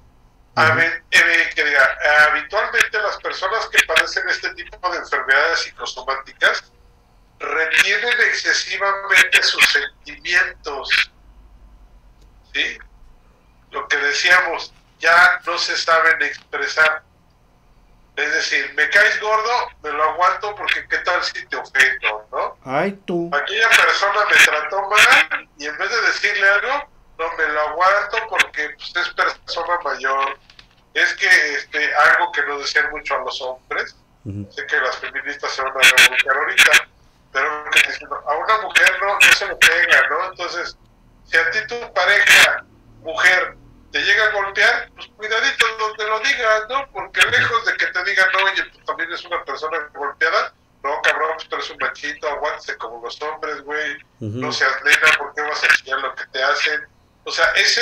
Eh, que diga, habitualmente las personas que padecen este tipo de enfermedades psicosomáticas retienen excesivamente sus sentimientos. ¿sí? Lo que decíamos, ya no se saben expresar Es decir, me caes gordo, me lo aguanto porque qué tal si te ofendo, ¿no?
Ay, tú.
Aquella persona me trató mal y en vez de decirle algo, no me lo aguanto porque pues, es persona mayor. Es que este, algo que nos decían mucho a los hombres, sé que las feministas se van a revolucionar ahorita, pero que diciendo, a una mujer no, no se lo pega, ¿no? Entonces, si a ti tu pareja, mujer, te llega a golpear, pues cuidadito donde lo digas, ¿no? Porque lejos de que te digan, no, oye, pues también es una persona golpeada, no, cabrón, pues tú eres un machito, aguántese como los hombres, güey, no seas nena, ¿por qué vas a enseñar lo que te hacen? O sea, ese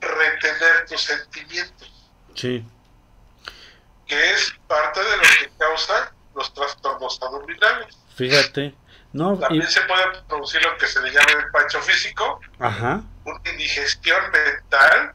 retener tus sentimientos.
Sí.
Que es parte de lo que causa los trastornos abdominales.
Fíjate. No,
También se puede producir lo que se le llama el pacho físico,
Ajá.
una indigestión mental,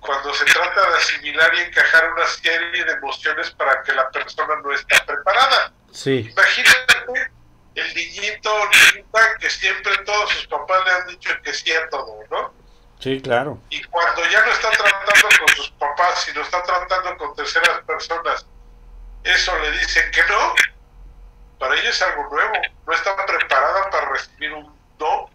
cuando se trata de asimilar y encajar una serie de emociones para que la persona no está preparada.
Sí.
Imagínate el niñito o niñita que siempre todos sus papás le han dicho que sí a todo, ¿no?
Sí, claro.
Y cuando ya no está tratando con sus papás, sino está tratando con terceras personas, eso le dicen que no, para ella es algo nuevo, no está preparada para recibir un no,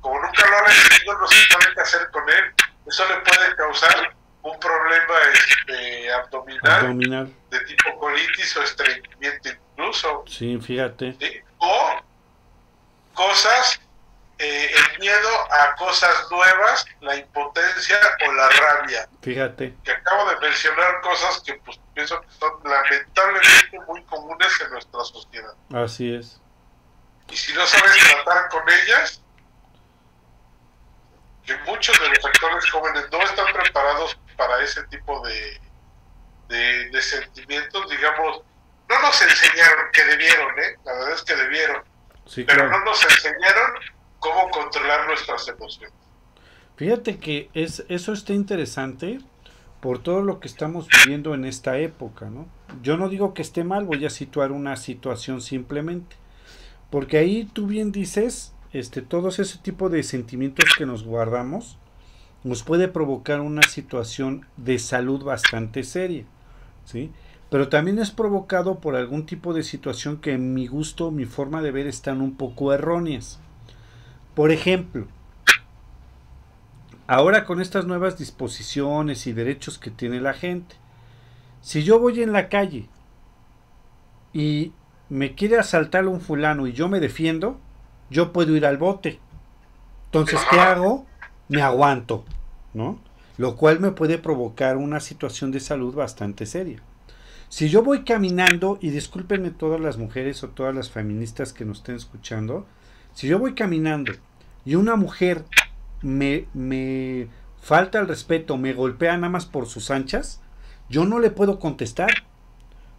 como nunca lo ha recibido, no sabe qué hacer con él, eso le puede causar un problema este, abdominal,
Abdominal.
de tipo colitis o estreñimiento incluso,
Sí, fíjate.
¿sí? O cosas, eh, el miedo a cosas nuevas, la impotencia o la rabia
Fíjate.
que acabo de mencionar cosas que pues pienso que son lamentablemente muy comunes en nuestra sociedad.
Así es.
Y si no sabes tratar con ellas, que muchos de los actores jóvenes no están preparados para ese tipo de, de, de sentimientos, digamos, no nos enseñaron que debieron, ¿eh? La verdad es que debieron,
Sí,
pero
claro.
no nos enseñaron cómo controlar nuestras emociones.
Fíjate que es, eso está interesante por todo lo que estamos viviendo en esta época, ¿no? Yo no digo que esté mal, voy a situar una situación simplemente. Porque ahí tú bien dices, este, todos ese tipo de sentimientos que nos guardamos nos puede provocar una situación de salud bastante seria, ¿sí? Pero también es provocado por algún tipo de situación que en mi gusto, mi forma de ver están un poco erróneas. Por ejemplo, ahora con estas nuevas disposiciones y derechos que tiene la gente, si yo voy en la calle y me quiere asaltar un fulano y yo me defiendo, yo puedo ir al bote. Entonces, ¿qué hago? Me aguanto, ¿no? Lo cual me puede provocar una situación de salud bastante seria. Si yo voy caminando, y discúlpenme todas las mujeres o todas las feministas que nos estén escuchando, si yo voy caminando y una mujer me, me falta el respeto, me golpea nada más por sus anchas, yo no le puedo contestar.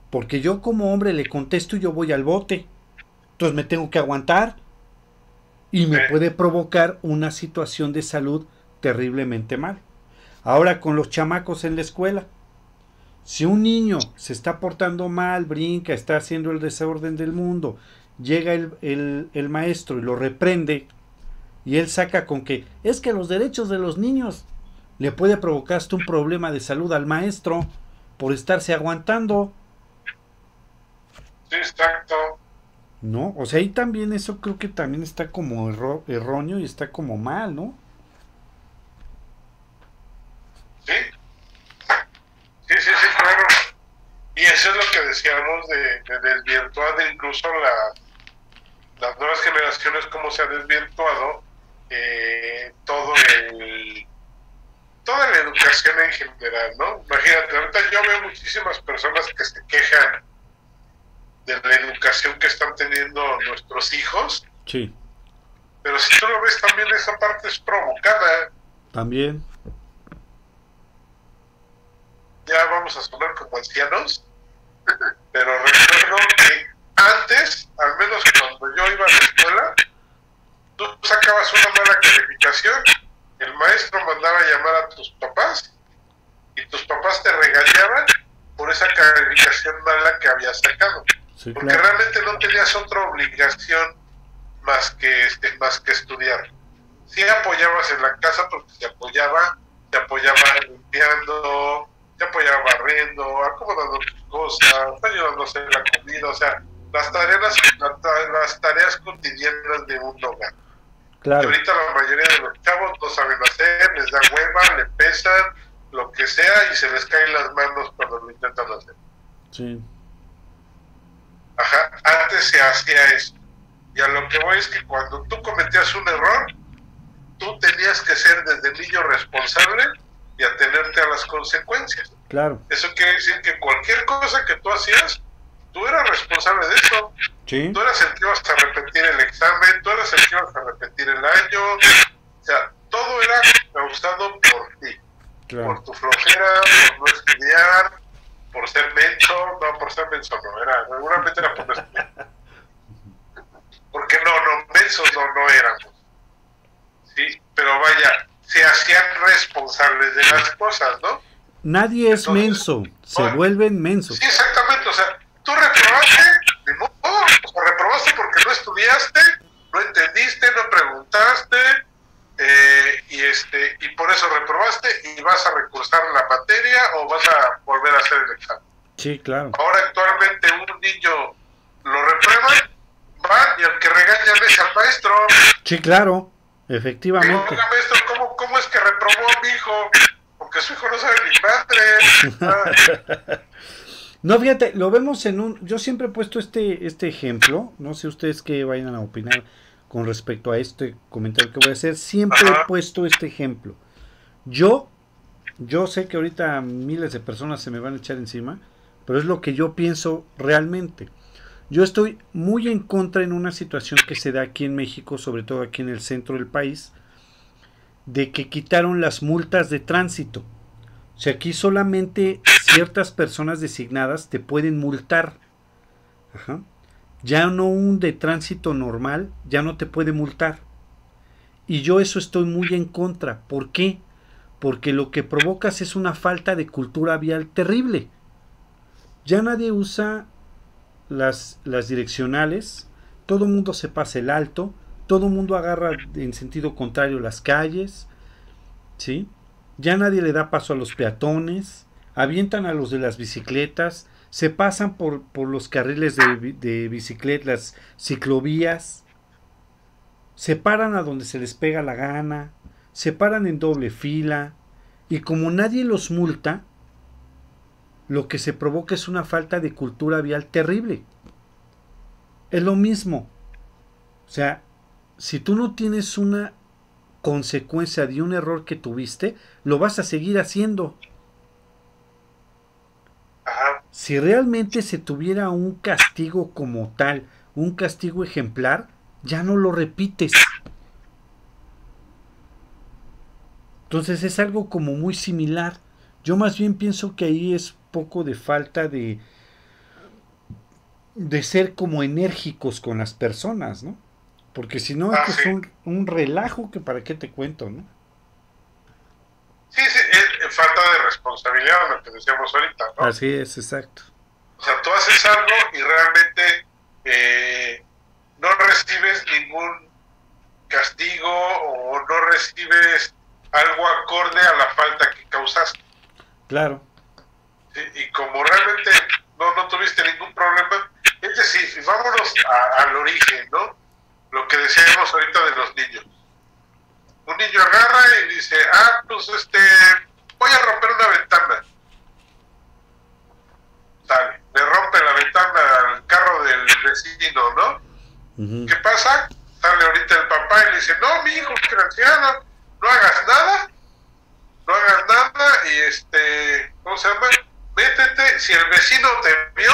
Porque yo como hombre le contesto y yo voy al bote. Entonces me tengo que aguantar. Y me puede provocar una situación de salud terriblemente mal. Ahora con los chamacos en la escuela. Si un niño se está portando mal, brinca, está haciendo el desorden del mundo, llega el, el, el maestro y lo reprende, y él saca con que es que los derechos de los niños le puede provocar hasta un problema de salud al maestro por estarse aguantando.
Sí, exacto.
¿No? O sea, ahí también eso creo que también está como erróneo y está como mal, ¿no?
Sí. Sí, sí. Y eso es lo que decíamos de, de desvirtuar de incluso la, las nuevas generaciones, cómo se ha desvirtuado eh, todo el toda la educación en general, ¿no? Imagínate, ahorita yo veo muchísimas personas que se quejan de la educación que están teniendo nuestros hijos,
Sí,
pero si tú lo ves también esa parte es provocada,
también.
ya vamos a sonar como ancianos, pero recuerdo que antes, al menos cuando yo iba a la escuela, tú sacabas una mala calificación, el maestro mandaba a llamar a tus papás y tus papás te regañaban por esa calificación mala que habías sacado,
Sí,
porque
claro.
realmente no tenías otra obligación más que este, más que estudiar. Si apoyabas en la casa porque te apoyaba, te apoyaba limpiando, te apoyaba barriendo barriendo, acomodando tus cosas, ayudándose en la comida, o sea, las tareas, las tareas cotidianas de un hogar.
Claro.
ahorita la mayoría de los chavos no saben hacer, les da hueva, le pesan, lo que sea, y se les caen las manos cuando lo intentan hacer.
Sí.
Ajá, antes se hacía eso. Y a lo que voy es que cuando tú cometías un error, tú tenías que ser desde niño responsable y atenerte a las consecuencias.
Claro.
Eso quiere decir que cualquier cosa que tú hacías, tú eras responsable de eso.
Sí.
Tú eras el que ibas a repetir el examen, tú eras el que ibas a repetir el año. O sea, todo era causado por ti.
Claro.
Por tu flojera, por no estudiar, por ser menso. No, por ser menso no, era, seguramente era por no estudiar. Porque no, no, mensos no, no éramos. Sí, pero vaya, se hacían responsables de las cosas, ¿no?
Nadie es
Entonces,
menso, se
bueno,
vuelven mensos.
Sí, exactamente. O sea, tú reprobaste, de modo, o sea, reprobaste porque no estudiaste, no entendiste, no preguntaste, eh, y este y por eso reprobaste y vas a recursar la materia o vas a volver a hacer el examen.
Sí, claro.
Ahora actualmente un niño lo reprueba, va y el que regaña es al maestro.
Sí, claro. Efectivamente.
"Oiga, maestro, ¿cómo, ¿cómo es que reprobó a mi hijo? Porque su hijo no sabe ni madre. Ah, [LAUGHS]
No, fíjate, lo vemos en un... Yo siempre he puesto este, este ejemplo, no sé ustedes qué vayan a opinar con respecto a este comentario que voy a hacer, siempre he puesto este ejemplo. Yo, yo sé que ahorita miles de personas se me van a echar encima, pero es lo que yo pienso realmente. Yo estoy muy en contra en una situación que se da aquí en México, sobre todo aquí en el centro del país, de que quitaron las multas de tránsito. O sea, aquí solamente ciertas personas designadas te pueden multar. Ajá. Ya no un de tránsito normal, ya no te puede multar. Y yo eso estoy muy en contra. ¿Por qué? Porque lo que provocas es una falta de cultura vial terrible. Ya nadie usa las, las direccionales, todo el mundo se pasa el alto, todo el mundo agarra en sentido contrario las calles, ¿sí? Ya nadie le da paso a los peatones, avientan a los de las bicicletas, se pasan por, por los carriles de, de bicicletas, ciclovías, se paran a donde se les pega la gana, se paran en doble fila, y como nadie los multa, lo que se provoca es una falta de cultura vial terrible. Es lo mismo. O sea, si tú no tienes una consecuencia de un error que tuviste, lo vas a seguir haciendo.
Ajá.
Si realmente se tuviera un castigo como tal, un castigo ejemplar, ya no lo repites. Entonces es algo como muy similar. Yo más bien pienso que ahí es poco de falta de de ser como enérgicos con las personas, ¿no? Porque si no,
Ah,
esto es un, un relajo que para qué te cuento, ¿no?
Sí, sí, es, es falta de responsabilidad, lo que decíamos ahorita, ¿no?
Así es, exacto.
O sea, tú haces algo y realmente eh, no recibes ningún castigo o no recibes algo acorde a la falta que causaste.
Claro.
¿Sí? Y como realmente no, no tuviste ningún problema, es decir, vámonos a- al origen, ¿no? Lo que decíamos ahorita de los niños. Un niño agarra y dice, ah, pues este, voy a romper una ventana. Sale, le rompe la ventana al carro del vecino, ¿no?
Ujú.
¿Qué pasa? Sale ahorita el papá y le dice, no, mi hijo, que anciano, no hagas nada, no hagas nada y este, ¿cómo se llama? Métete, si el vecino te vio,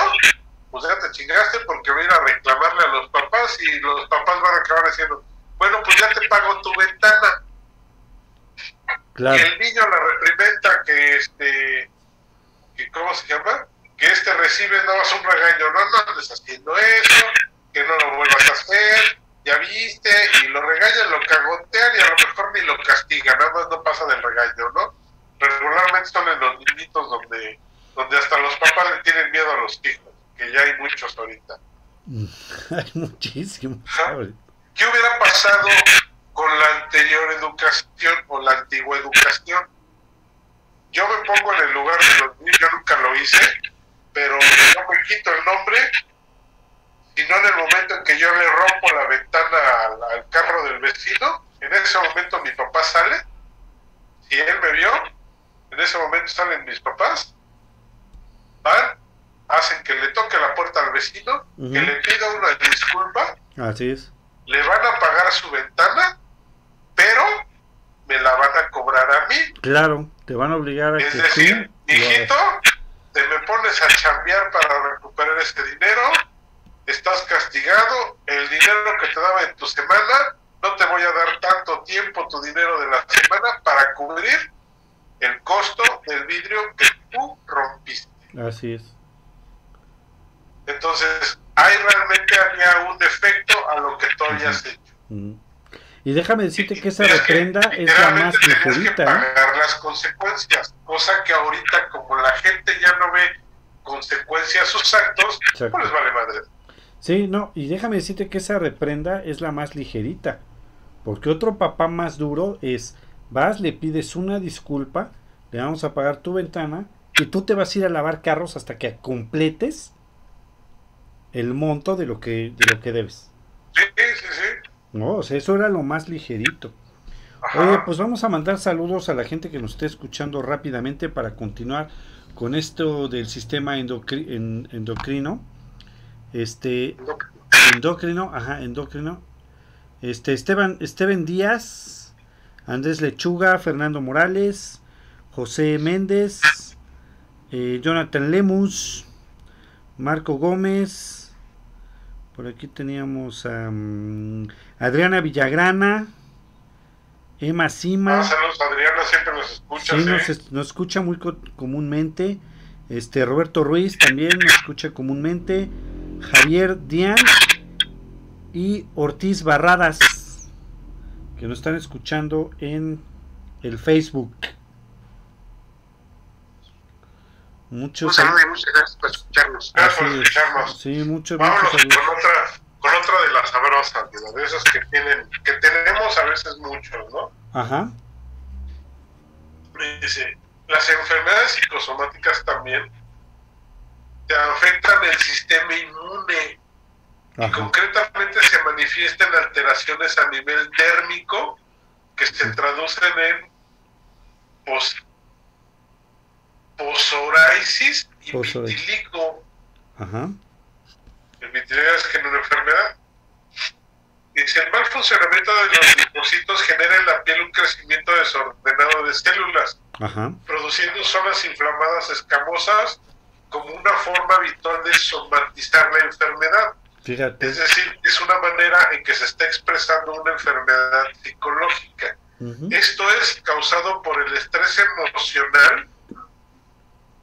pues ya te chingaste porque voy a ir a reclamarle a los papás y los papás van a acabar diciendo, bueno, pues ya te pago tu ventana.
Claro.
Y el niño la reprimenda que este, que ¿cómo se llama? Que este recibe nada más un regaño, no, no andes haciendo eso, que no lo vuelvas a hacer, ya viste, y lo regañan, lo cagotean y a lo mejor ni lo castigan, nada más no pasa del regaño, ¿no? Regularmente son en los niñitos donde, donde hasta los papás le tienen miedo a los hijos, que ya hay muchos ahorita. [LAUGHS]
hay muchísimos.
¿Qué hubiera pasado con la anterior educación o la antigua educación? Yo me pongo en el lugar de los niños, yo nunca lo hice, pero no me quito el nombre, sino en el momento en que yo le rompo la ventana al, carro del vecino, en ese momento mi papá sale, si él me vio, en ese momento salen mis papás van, hacen que le toque la puerta al vecino, que le pida una disculpa.
Así es.
Le van a pagar su ventana, pero me la van a cobrar a mí.
Claro, te van a obligar a
es decir, hijito, te me pones a chambear para recuperar ese dinero, estás castigado, el dinero que te daba en tu semana, no te voy a dar tanto tiempo tu dinero de la semana para cubrir el costo del vidrio que tú rompiste.
Así es.
Entonces, ahí realmente había un defecto a lo que tú habías hecho.
Y déjame decirte que esa reprenda es, la más ligerita.
que ¿eh? pagar las consecuencias, cosa que ahorita como la gente ya no ve consecuencias a sus actos, pues les vale madre.
Sí, no, y déjame decirte que esa reprenda es la más ligerita. Porque otro papá más duro es, vas, le pides una disculpa, le vamos a pagar tu ventana y tú te vas a ir a lavar carros hasta que completes el monto de lo que, de lo que debes.
Sí, sí, sí.
No, o sea, eso era lo más ligerito. Oye, pues vamos a mandar saludos a la gente que nos esté escuchando rápidamente para continuar con esto del sistema endocrino. Este endocrino, ajá, endocrino. Este Esteban Esteban Díaz, Andrés Lechuga, Fernando Morales, José Méndez, eh, Jonathan Lemus, Marco Gómez, por aquí teníamos a mm, Adriana Villagrana, Emma Sima.
Ah, saludos, Adriana, siempre nos escucha.
Sí, nos, escucha muy comúnmente. Este Roberto Ruiz también nos escucha comúnmente. Javier Dian y Ortiz Barradas, que nos están escuchando en el Facebook.
Muchos muchas gracias por escucharnos.
Gracias por escucharnos.
Sí, muchas
Vámonos con otra, con otra de las sabrosas, de esas que tienen, que tenemos a veces muchos, ¿no?
Ajá.
Dice, las enfermedades psicosomáticas también te afectan el sistema inmune y concretamente se manifiestan alteraciones a nivel térmico que se traducen en post posoraisis y vitiligo.
Ajá.
El vitiligo es que una enfermedad. Dice, el mal funcionamiento de los linfocitos genera en la piel un crecimiento desordenado de células,
Ajá.
produciendo zonas inflamadas escamosas como una forma habitual de somatizar la enfermedad.
Fíjate.
Es decir, es una manera en que se está expresando una enfermedad psicológica. Esto es causado por el estrés emocional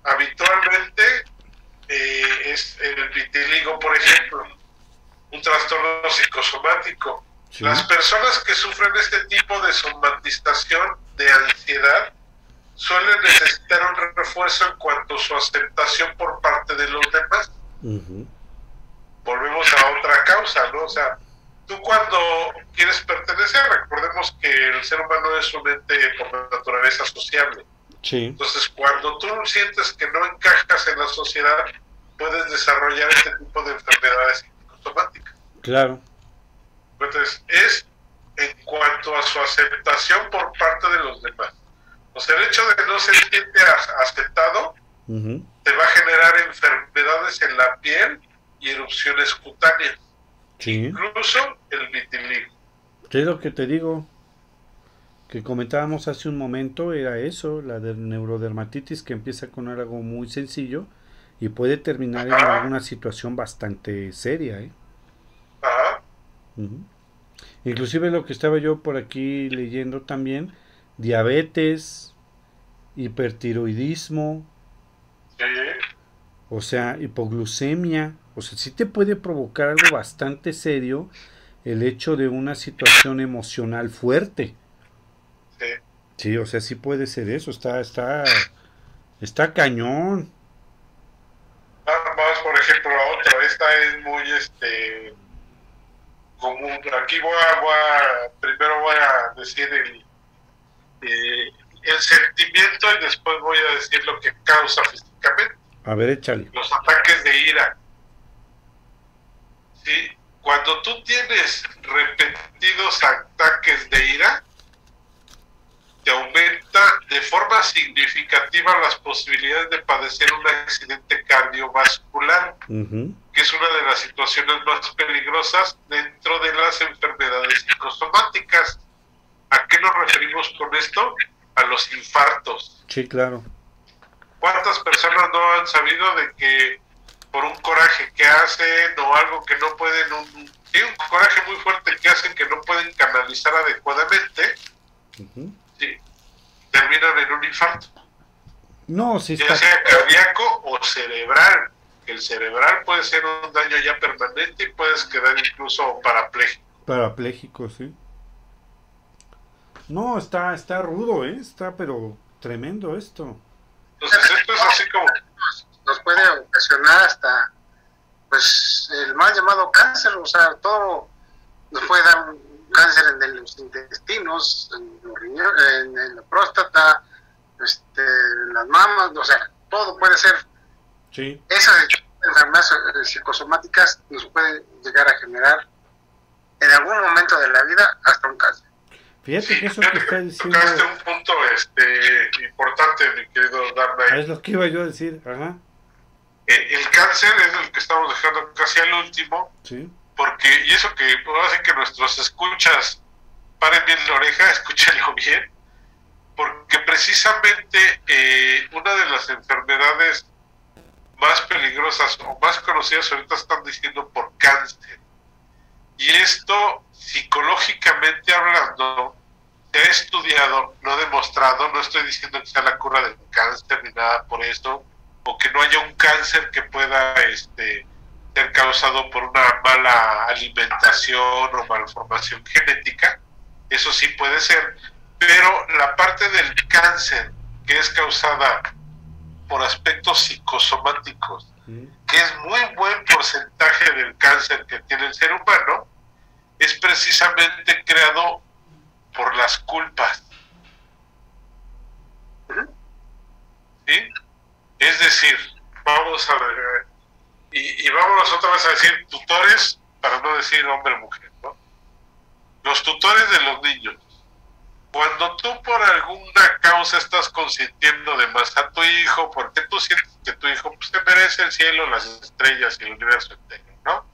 habitualmente eh, es el vitiligo, por ejemplo, un trastorno psicosomático. Las personas que sufren este tipo de somatización de ansiedad suelen necesitar un refuerzo en cuanto a su aceptación por parte de los demás. Volvemos a otra causa, ¿no? O sea, tú cuando quieres pertenecer, recordemos que el ser humano es un ente por naturaleza sociable. Entonces, cuando tú sientes que no encajas en la sociedad, puedes desarrollar este tipo de enfermedades psicosomáticas.
Claro.
Entonces, es en cuanto a su aceptación por parte de los demás. O sea, el hecho de no sentirte aceptado te va a generar enfermedades en la piel y erupciones cutáneas. Incluso el vitiligo.
¿Qué es lo que te digo? Que comentábamos hace un momento era eso, la de neurodermatitis que empieza con algo muy sencillo y puede terminar en alguna situación bastante seria. ¿eh? Inclusive lo que estaba yo por aquí leyendo también, diabetes, hipertiroidismo, o sea, hipoglucemia, o sea, sí te puede provocar algo bastante serio el hecho de una situación emocional fuerte. Sí, o sea, sí puede ser eso, está, está, está cañón.
Vamos, por ejemplo, a otra, esta es muy, este, común. Aquí voy a, primero voy a decir el, eh, el sentimiento y después voy a decir lo que causa físicamente.
A ver, échale.
Los ataques de ira. Sí, cuando tú tienes repetidos ataques de ira, te aumenta de forma significativa las posibilidades de padecer un accidente cardiovascular, que es una de las situaciones más peligrosas dentro de las enfermedades psicosomáticas. ¿A qué nos referimos con esto? A los infartos.
Sí, claro.
¿Cuántas personas no han sabido de que por un coraje que hacen o algo que no pueden, un, un coraje muy fuerte que hacen que no pueden canalizar adecuadamente, sí, terminan en un infarto?
No, si
ya sea cardíaco o cerebral. El cerebral puede ser un daño ya permanente y puedes quedar incluso parapléjico.
Parapléjico, sí. No, está, está rudo, ¿eh? Está pero tremendo esto.
Entonces esto es así como...
Nos puede ocasionar hasta, pues, el mal llamado cáncer, o sea, todo nos puede dar un cáncer en los intestinos, en, los riñones, en, la próstata, este, en las mamas, o sea, todo puede ser.
Sí.
Esas enfermedades psicosomáticas nos pueden llegar a generar en algún momento de la vida hasta un cáncer.
Fíjate que eso que está diciendo.
Tocaste un punto este, importante, mi querido Darnay.
Ah, es lo que iba yo a decir, ajá.
Eh, el, cáncer es el que estamos dejando casi al último.
Sí.
Porque, y eso que hace que nuestros escuchas paren bien la oreja, [LAUGHS] escúchenlo bien. Porque precisamente eh, una de las enfermedades más peligrosas o más conocidas ahorita están diciendo por cáncer. Y esto psicológicamente hablando, se ha estudiado, no demostrado, no estoy diciendo que sea la cura del cáncer ni nada por eso, o que no haya un cáncer que pueda este, ser causado por una mala alimentación o malformación genética, eso sí puede ser, pero la parte del cáncer que es causada por aspectos psicosomáticos, que es muy buen porcentaje del cáncer que tiene el ser humano, es precisamente creado por las culpas. ¿Sí? Es decir, vamos a ver, y, y vamos otra vez a decir tutores, para no decir hombre o mujer, ¿no? Los tutores de los niños. Cuando tú por alguna causa estás consintiendo de más a tu hijo, porque tú sientes que tu hijo pues, te merece el cielo, las estrellas y el universo entero, ¿no?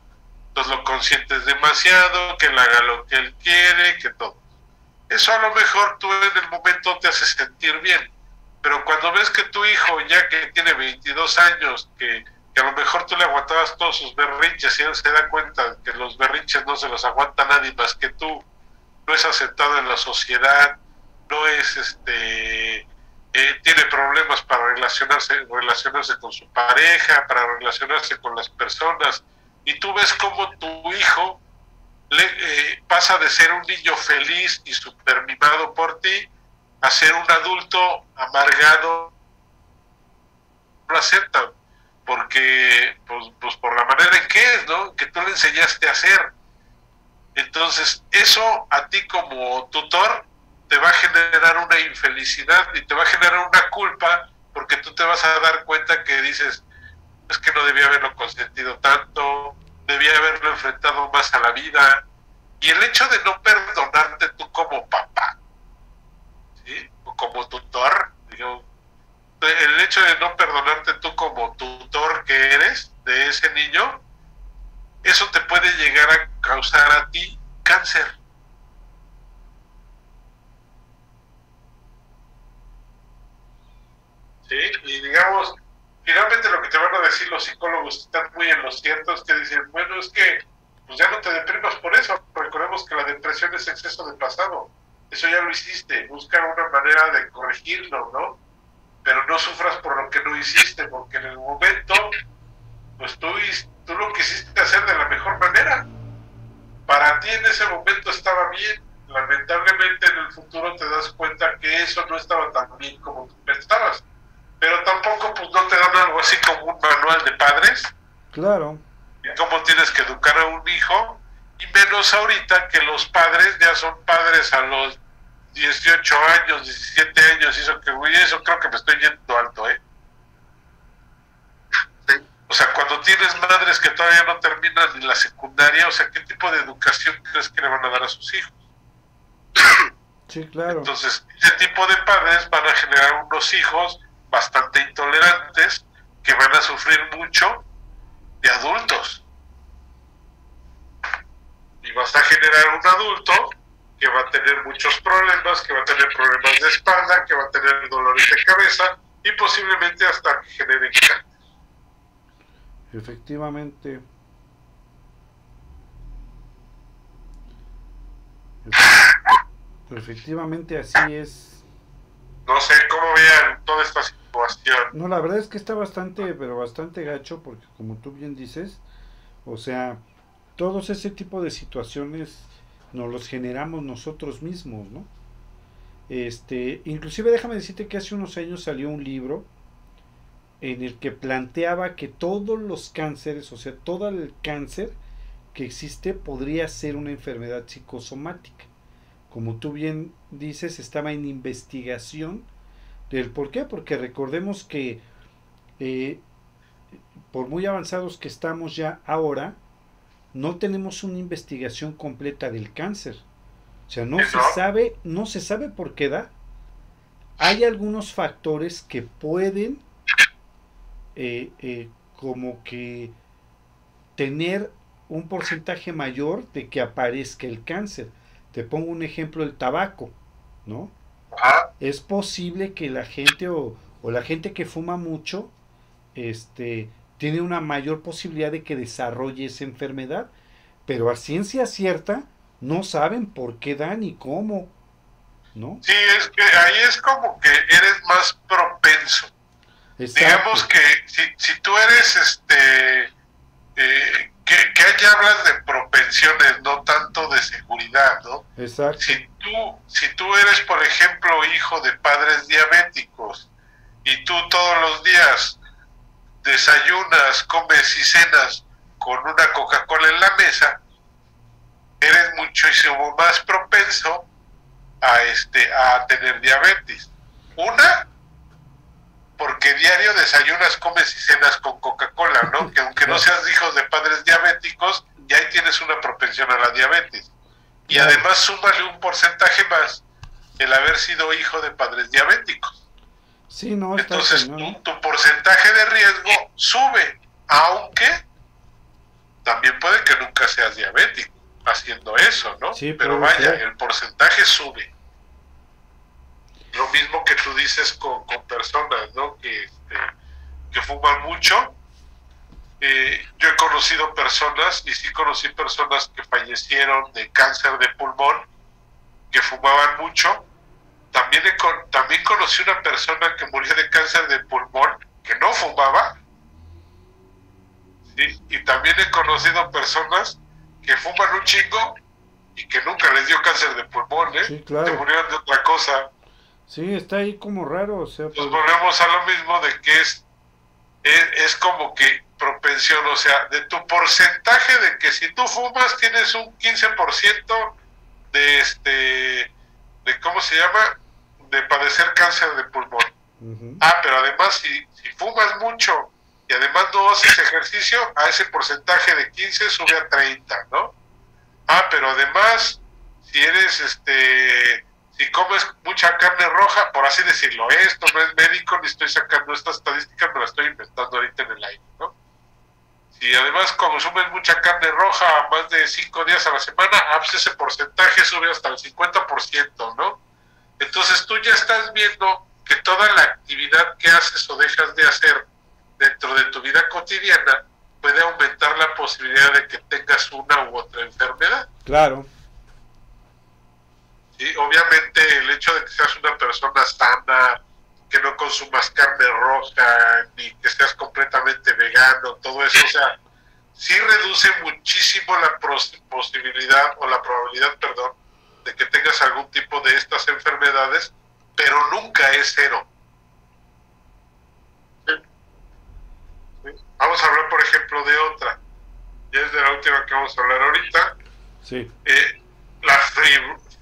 Entonces lo consientes demasiado, que él haga lo que él quiere, que todo. Eso a lo mejor tú en el momento te hace sentir bien, pero cuando ves que tu hijo ya que tiene 22 años, que, a lo mejor tú le aguantabas todos sus berrinches y él se da cuenta que los berrinches no se los aguanta nadie más que tú, no es aceptado en la sociedad, no es este... Eh, tiene problemas para relacionarse, relacionarse con su pareja, para relacionarse con las personas, y tú ves cómo tu hijo le, eh, pasa de ser un niño feliz y super mimado por ti a ser un adulto amargado, no aceptan, porque, pues, pues, por la manera en que es, ¿no? Que tú le enseñaste a hacer. Entonces, eso a ti como tutor te va a generar una infelicidad y te va a generar una culpa porque tú te vas a dar cuenta que dices, es que no debía haberlo consentido tanto, debía haberlo enfrentado más a la vida. Y el hecho de no perdonarte tú como papá, ¿sí? o como tutor, digo, el hecho de no perdonarte tú como tutor que eres de ese niño, eso te puede llegar a causar a ti cáncer. ¿Sí? Y digamos, finalmente lo que te van a decir los psicólogos están muy en lo cierto, es que dicen, bueno, es que pues ya no te deprimas por eso, recordemos que la depresión es exceso de pasado, eso ya lo hiciste, busca una manera de corregirlo, ¿no? Pero no sufras por lo que no hiciste, porque en el momento, pues tú, tú lo quisiste hacer de la mejor manera. Para ti en ese momento estaba bien, lamentablemente en el futuro te das cuenta que eso no estaba tan bien como tú pensabas pero tampoco pues no te dan algo así como un manual de padres.
Claro.
Y cómo tienes que educar a un hijo, y menos ahorita que los padres ya son padres a los 18 años, 17 años, eso que, güey, eso creo que me estoy yendo alto, ¿eh? O sea, cuando tienes madres que todavía no terminan ni la secundaria, o sea, ¿qué tipo de educación crees que le van a dar a sus hijos?
Sí, claro.
Entonces, ese tipo de padres van a generar unos hijos bastante intolerantes que van a sufrir mucho de adultos. Y vas a generar un adulto que va a tener muchos problemas, que va a tener problemas de espalda, que va a tener dolores de cabeza y posiblemente hasta que genere cáncer.
Efectivamente. Efectivamente así es.
No sé cómo vean toda esta situación.
No, la verdad es que está bastante, pero bastante gacho, porque como tú bien dices, o sea, todos ese tipo de situaciones nos los generamos nosotros mismos, ¿no? Este, inclusive déjame decirte que hace unos años salió un libro en el que planteaba que todos los cánceres, o sea, todo el cáncer que existe podría ser una enfermedad psicosomática. Como tú bien dices, estaba en investigación del por qué, porque recordemos que eh, por muy avanzados que estamos ya ahora, no tenemos una investigación completa del cáncer. O sea, no se sabe, no se sabe por qué da. Hay algunos factores que pueden eh, eh, como que tener un porcentaje mayor de que aparezca el cáncer. Te pongo un ejemplo, el tabaco, ¿no? Es posible que la gente o, o, la gente que fuma mucho, este, tiene una mayor posibilidad de que desarrolle esa enfermedad, pero a ciencia cierta no saben por qué da ni cómo, ¿no?
Sí, es que ahí es como que eres más propenso. Digamos que si, si tú eres este eh, que, que ahí hablas de propensiones, no tanto de seguridad, ¿no?
Exacto.
Si tú, si tú eres, por ejemplo, hijo de padres diabéticos y tú todos los días desayunas, comes y cenas con una Coca-Cola en la mesa, eres muchísimo más propenso a este a tener diabetes. Una, porque diario desayunas, comes y cenas con Coca-Cola, ¿no? Que aunque no seas hijo de padres diabéticos, ya ahí tienes una propensión a la diabetes. Y además súmale un porcentaje más el haber sido hijo de padres diabéticos.
Sí, no,
Entonces tu, porcentaje de riesgo sube, aunque también puede que nunca seas diabético haciendo eso, ¿no?
Sí,
pero vaya, el porcentaje sube lo mismo que tú dices con, con personas ¿no? que, este, que fuman mucho. Eh, yo he conocido personas, y sí conocí personas que fallecieron de cáncer de pulmón, que fumaban mucho. También, he, también conocí una persona que murió de cáncer de pulmón que no fumaba. ¿sí? Y también he conocido personas que fuman un chingo y que nunca les dio cáncer de pulmón, ¿eh?
Sí, claro.
murieron de otra cosa.
Sí, está ahí como raro, o sea...
Pues volvemos a lo mismo de que es, es, como que propensión, o sea, de tu porcentaje de que si tú fumas tienes un 15% de este, de cómo se llama, de padecer cáncer de pulmón. Ah, pero además si, si fumas mucho y además no haces ejercicio, a ese porcentaje de 15 sube a 30, ¿no? Ah, pero además si eres este si comes mucha carne roja, por así decirlo, esto no es médico, ni estoy sacando esta estadística, me la estoy inventando ahorita en el aire, ¿no? Si además consumes mucha carne roja más de cinco días a la semana, ah, pues ese porcentaje sube hasta el 50%, ¿no? Entonces tú ya estás viendo que toda la actividad que haces o dejas de hacer dentro de tu vida cotidiana puede aumentar la posibilidad de que tengas una u otra enfermedad.
Claro.
Y obviamente el hecho de que seas una persona sana, que no consumas carne roja, ni que seas completamente vegano, todo eso, o sea, sí reduce muchísimo la posibilidad o la probabilidad, perdón, de que tengas algún tipo de estas enfermedades, pero nunca es cero. Vamos a hablar, por ejemplo, de otra. Ya es de la última que vamos a hablar ahorita.
Sí.
Eh, la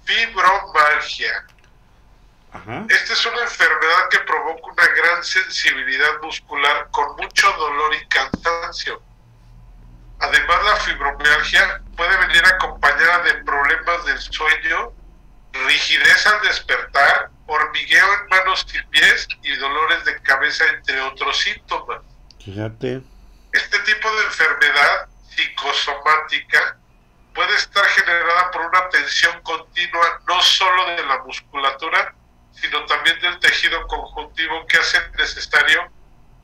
fibromalgia. Esta es una enfermedad que provoca una gran sensibilidad muscular con mucho dolor y cansancio. Además, la fibromialgia puede venir acompañada de problemas del sueño, rigidez al despertar, hormigueo en manos y pies y dolores de cabeza, entre otros síntomas.
Fíjate.
Este tipo de enfermedad psicosomática puede estar generada por una tensión continua no solo de la musculatura, sino también del tejido conjuntivo que hace necesario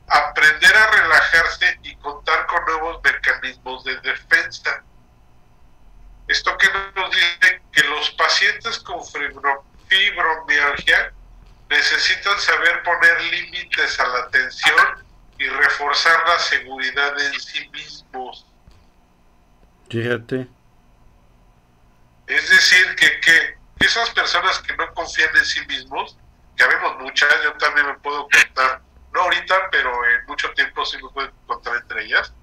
aprender a relajarse y contar con nuevos mecanismos de defensa. Esto que nos dice que los pacientes con fibromialgia necesitan saber poner límites a la tensión y reforzar la seguridad en sí mismos.
Fíjate.
Es decir, que, que, esas personas que no confían en sí mismos, que vemos muchas, yo también me puedo contar, no ahorita, pero en mucho tiempo sí me puedo encontrar entre ellas,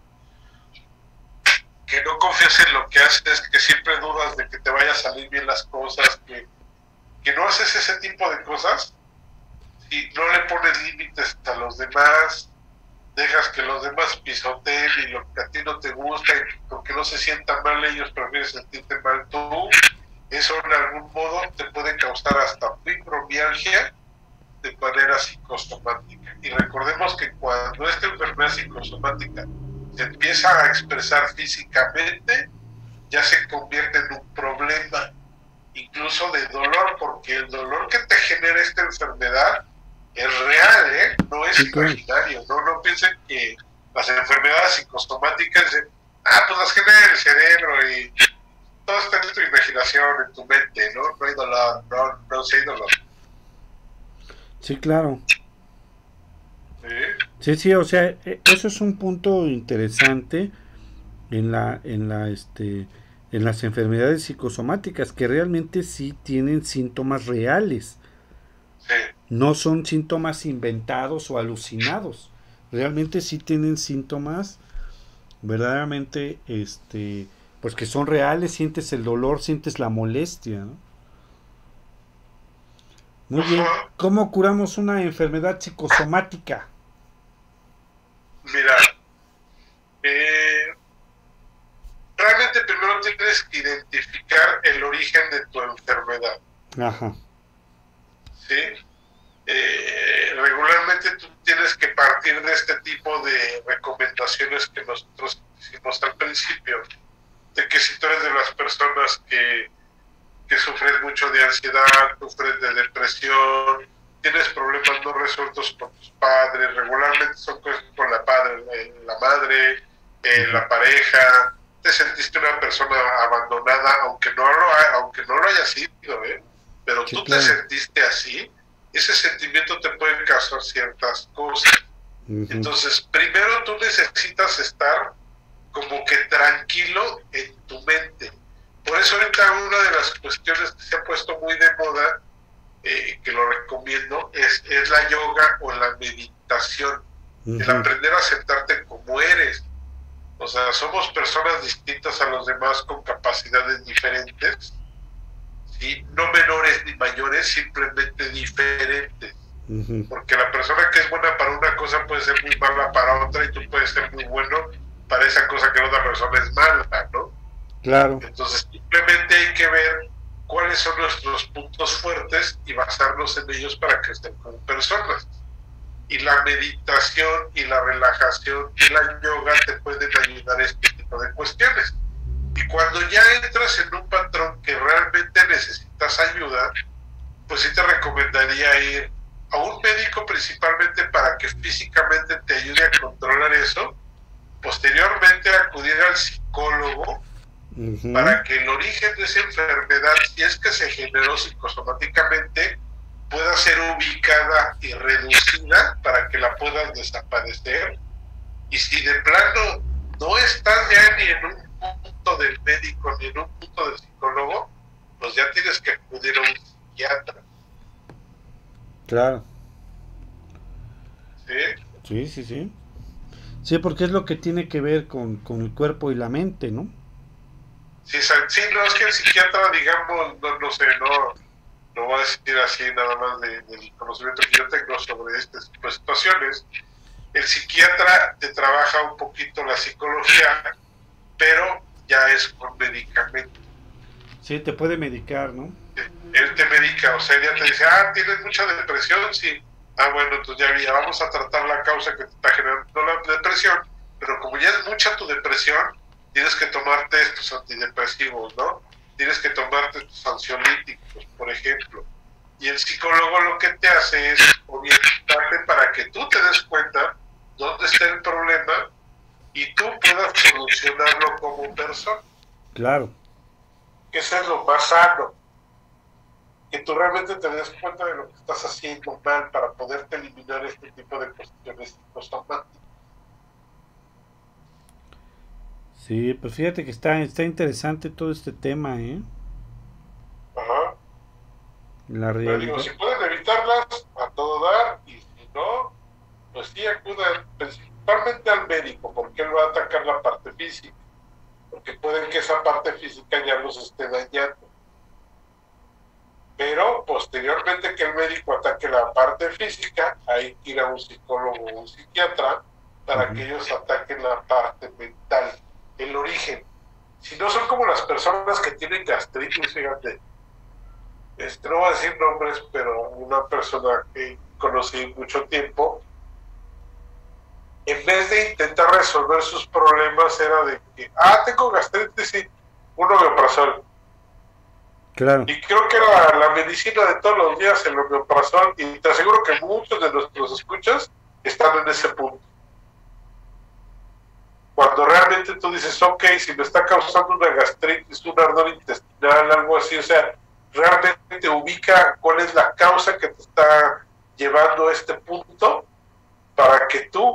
que no confías en lo que haces, que siempre dudas de que te vaya a salir bien las cosas, que, no haces ese tipo de cosas y no le pones límites a los demás, dejas que los demás pisoteen y lo que a ti no te gusta y porque no se sientan mal ellos prefieren sentirte mal tú, eso en algún modo te puede causar hasta fibromialgia de manera psicosomática. Y recordemos que cuando esta enfermedad psicosomática se empieza a expresar físicamente, ya se convierte en un problema, incluso de dolor, porque el dolor que te genera esta enfermedad es real, ¿eh? no es imaginario. No, no piensen que las enfermedades psicosomáticas, ah, pues las genera el cerebro y todo está en tu imaginación, en tu mente, ¿no? No hay dolor, no, no hay dolor.
Sí, claro. ¿Sí? sí, o sea, e, eso es un punto interesante en la, en la, este, en las enfermedades psicosomáticas que realmente sí tienen síntomas reales.
Sí
no son síntomas inventados o alucinados. Realmente sí tienen síntomas verdaderamente este pues que son reales, sientes el dolor, sientes la molestia, Muy bien. ¿Cómo curamos una enfermedad psicosomática?
Mira, eh, realmente primero tienes que identificar el origen de tu enfermedad.
Ajá.
¿Sí? Eh, regularmente tú tienes que partir de este tipo de recomendaciones que nosotros hicimos al principio, de que si tú eres de las personas que, que sufren mucho de ansiedad, sufres de depresión, tienes problemas no resueltos con tus padres, regularmente son cosas con la, padre, eh, la madre, eh, la pareja, te sentiste una persona abandonada, aunque no lo, aunque no lo haya sido, ¿eh? pero tú te sentiste así, ese sentimiento te puede causar ciertas cosas. Entonces, primero tú necesitas estar como que tranquilo en tu mente. Por eso ahorita una de las cuestiones que se ha puesto muy de moda, eh, que lo recomiendo, es, es la yoga o la meditación. El aprender a aceptarte como eres. O sea, somos personas distintas a los demás con capacidades diferentes no menores ni mayores, simplemente diferentes. Porque la persona que es buena para una cosa puede ser muy mala para otra y tú puedes ser muy bueno para esa cosa que la otra persona es mala, ¿no?
Claro.
Entonces simplemente hay que ver cuáles son nuestros puntos fuertes y basarnos en ellos para que estén como personas. Y la meditación y la relajación y la yoga te pueden ayudar a este tipo de cuestiones. Y cuando ya entras en un patrón que realmente necesitas ayuda, pues sí te recomendaría ir a un médico principalmente para que físicamente te ayude a controlar eso. Posteriormente acudir al psicólogo para que el origen de esa enfermedad, si es que se generó psicosomáticamente, pueda ser ubicada y reducida para que la puedas desaparecer. Y si de plano no estás ya ni en un punto del médico ni en un punto del psicólogo, pues ya tienes que acudir a un psiquiatra.
Claro.
¿Sí?
Sí, sí, sí. Sí, porque es lo que tiene que ver con, con el cuerpo y la mente, ¿no?
Sí, sí, no, es que el psiquiatra, digamos, no, no sé, no, no voy a decir así nada más del conocimiento que yo tengo sobre estas situaciones. El psiquiatra te trabaja un poquito la psicología pero ya es con medicamento.
Sí, te puede medicar, ¿no?
él te medica, o sea, ya te dice, ah, tienes mucha depresión, sí. Ah, bueno, entonces ya, ya vamos a tratar la causa que te está generando la depresión, pero como ya es mucha tu depresión, tienes que tomarte estos antidepresivos, ¿no? Tienes que tomarte estos ansiolíticos, por ejemplo. Y el psicólogo lo que te hace es orientarte para que tú te des cuenta dónde está el problema y tú puedas solucionarlo como persona.
Claro.
Eso es lo más sano. Que tú realmente te des cuenta de lo que estás haciendo mal para poderte eliminar este tipo de cuestiones psicosomáticas.
Sí, pues fíjate que está, está interesante todo este tema, ¿eh?
Ajá.
La
Pero digo, si pueden evitarlas, a todo dar, y si no, pues sí acudan principalmente al médico, porque él va a atacar la parte física, porque pueden que esa parte física ya los esté dañando. Pero posteriormente que el médico ataque la parte física, hay que ir a un psicólogo o un psiquiatra para que ellos ataquen la parte mental el origen. Si no son como las personas que tienen gastritis, fíjate. Este, no voy a decir nombres, pero una persona que conocí mucho tiempo, en vez de intentar resolver sus problemas, era de que, ah, tengo gastritis y un homeoprazol. Y creo que la medicina de todos los días el homeoprazol, y te aseguro que muchos de nuestros escuchas están en ese punto cuando realmente tú dices, ok, si me está causando una gastritis, un ardor intestinal, algo así, o sea, realmente ubica cuál es la causa que te está llevando a este punto para que tú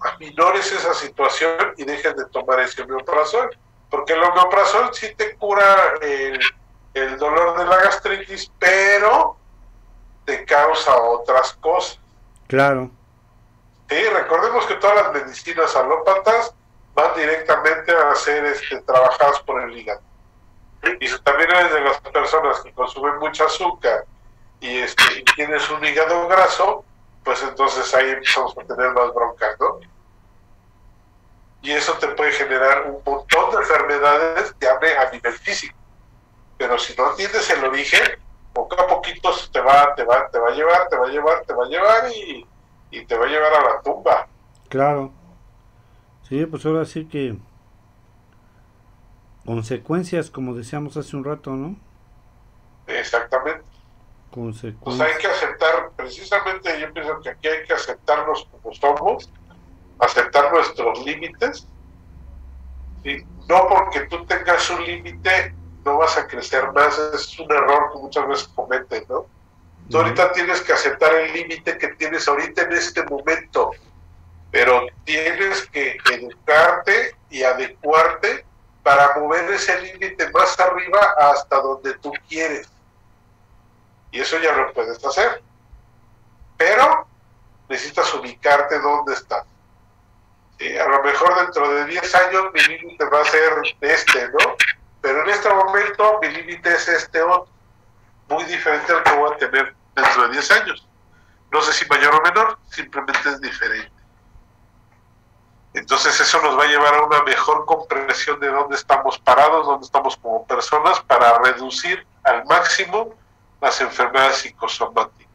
aminores esa situación y dejes de tomar ese homeoprazol. Porque el homeoprazol sí te cura el, el dolor de la gastritis, pero te causa otras cosas.
Claro.
Sí, recordemos que todas las medicinas alópatas van directamente a ser este, trabajadas por el hígado. Y si también eres de las personas que consumen mucho azúcar y, este, tienes un hígado graso, pues entonces ahí empezamos a tener más broncas, ¿no? Y eso te puede generar un montón de enfermedades, llame a nivel físico. Pero si no entiendes el origen, poco a poquito te va, te va, te va a llevar, te va a llevar, te va a llevar y, y te va a llevar a la tumba.
Claro. Sí, pues ahora sí que consecuencias, como decíamos hace un rato, ¿no?
Exactamente.
Consecuencias.
Pues hay que aceptar, precisamente yo pienso que aquí hay que aceptarnos como somos, aceptar nuestros límites. ¿sí? No porque tú tengas un límite, no vas a crecer más, es un error que muchas veces cometen, ¿no? Tú ahorita tienes que aceptar el límite que tienes ahorita en este momento pero tienes que educarte y adecuarte para mover ese límite más arriba hasta donde tú quieres. Y eso ya lo puedes hacer. Pero necesitas ubicarte dónde estás. a lo mejor dentro de 10 años mi límite va a ser este, ¿no? Pero en este momento mi límite es este otro, muy diferente al que voy a tener dentro de 10 años. No sé si mayor o menor, simplemente es diferente. Entonces eso nos va a llevar a una mejor comprensión de dónde estamos parados, dónde estamos como personas para reducir al máximo las enfermedades psicosomáticas.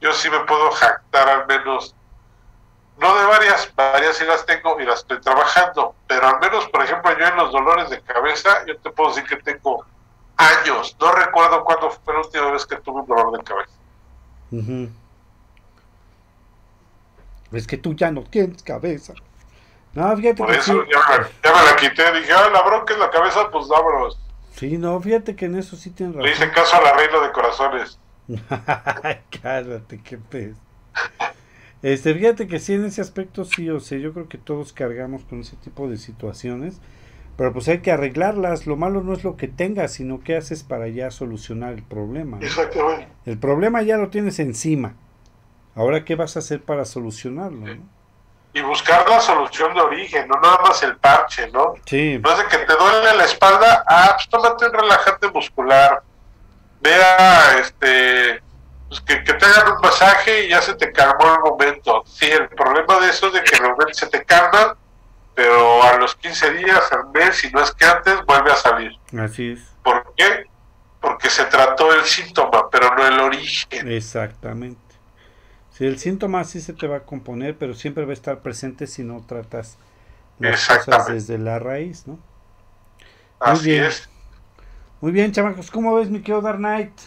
Yo sí me puedo jactar al menos, no de varias, varias sí las tengo y las estoy trabajando, pero al menos, por ejemplo, yo en los dolores de cabeza, yo te puedo decir que tengo años, no recuerdo cuándo fue la última vez que tuve un dolor de cabeza.
Es que tú ya no tienes cabeza. No, fíjate
Por eso ya, me, la quité. Dije, ah, la bronca es la cabeza, pues vámonos.
Sí, no, fíjate que en eso sí tienes razón.
Le hice caso a la reina de corazones. [LAUGHS]
Cállate, qué pez. Este, fíjate que sí, en ese aspecto sí, o sea, yo creo que todos cargamos con ese tipo de situaciones, pero pues hay que arreglarlas. Lo malo no es lo que tengas, sino qué haces para ya solucionar el problema.
Exactamente.
El problema ya lo tienes encima. Ahora, ¿qué vas a hacer para solucionarlo?
Y buscar la solución de origen, no nada más el parche, ¿no?
Sí.
No es de que te duele la espalda, ah, pues tómate un relajante muscular. Vea, este, pues que, te hagan un masaje y ya se te calmó el momento. Sí, el problema de eso es de que realmente se te calma, pero a los 15 días, al mes, si no es que antes, vuelve a salir.
Así es.
¿Por qué? porque se trató el síntoma, pero no el origen.
Exactamente. Si el síntoma sí se te va a componer, pero siempre va a estar presente si no tratas las cosas desde la raíz, ¿no?
Así bien. es.
Muy bien, chamacos, ¿cómo ves mi querido Dark Knight?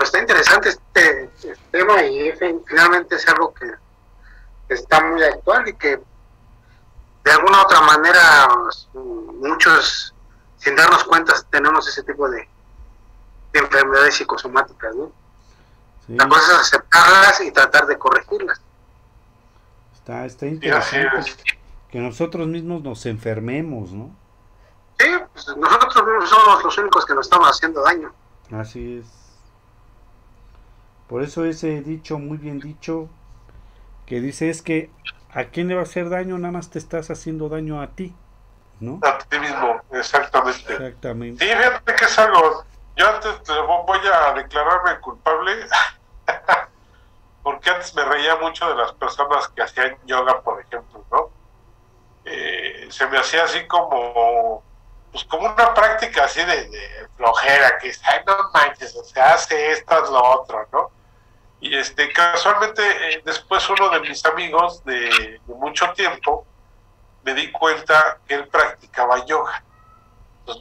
Pues está interesante este, este, tema y finalmente es algo que está muy actual y que de alguna otra manera muchos sin darnos cuenta tenemos ese tipo de, enfermedades psicosomáticas, ¿no? La cosa es aceptarlas y tratar de corregirlas.
Está, está interesante que nosotros mismos nos enfermemos, ¿no?
Sí, pues nosotros somos los únicos que nos estamos haciendo daño.
Así es. Por eso ese dicho, muy bien dicho, que dice es que a quién le va a hacer daño, nada más te estás haciendo daño a ti. ¿no?
A ti mismo, exactamente.
Exactamente.
Sí, fíjate que es algo. Yo antes voy a declararme culpable [LAUGHS] porque antes me reía mucho de las personas que hacían yoga, por ejemplo, ¿no? Eh, se me hacía así como, pues como una práctica así de, flojera, que ay, no manches, o sea, hace esto, es lo otro, ¿no? Y este, casualmente, eh, después uno de mis amigos de, mucho tiempo, me di cuenta que él practicaba yoga.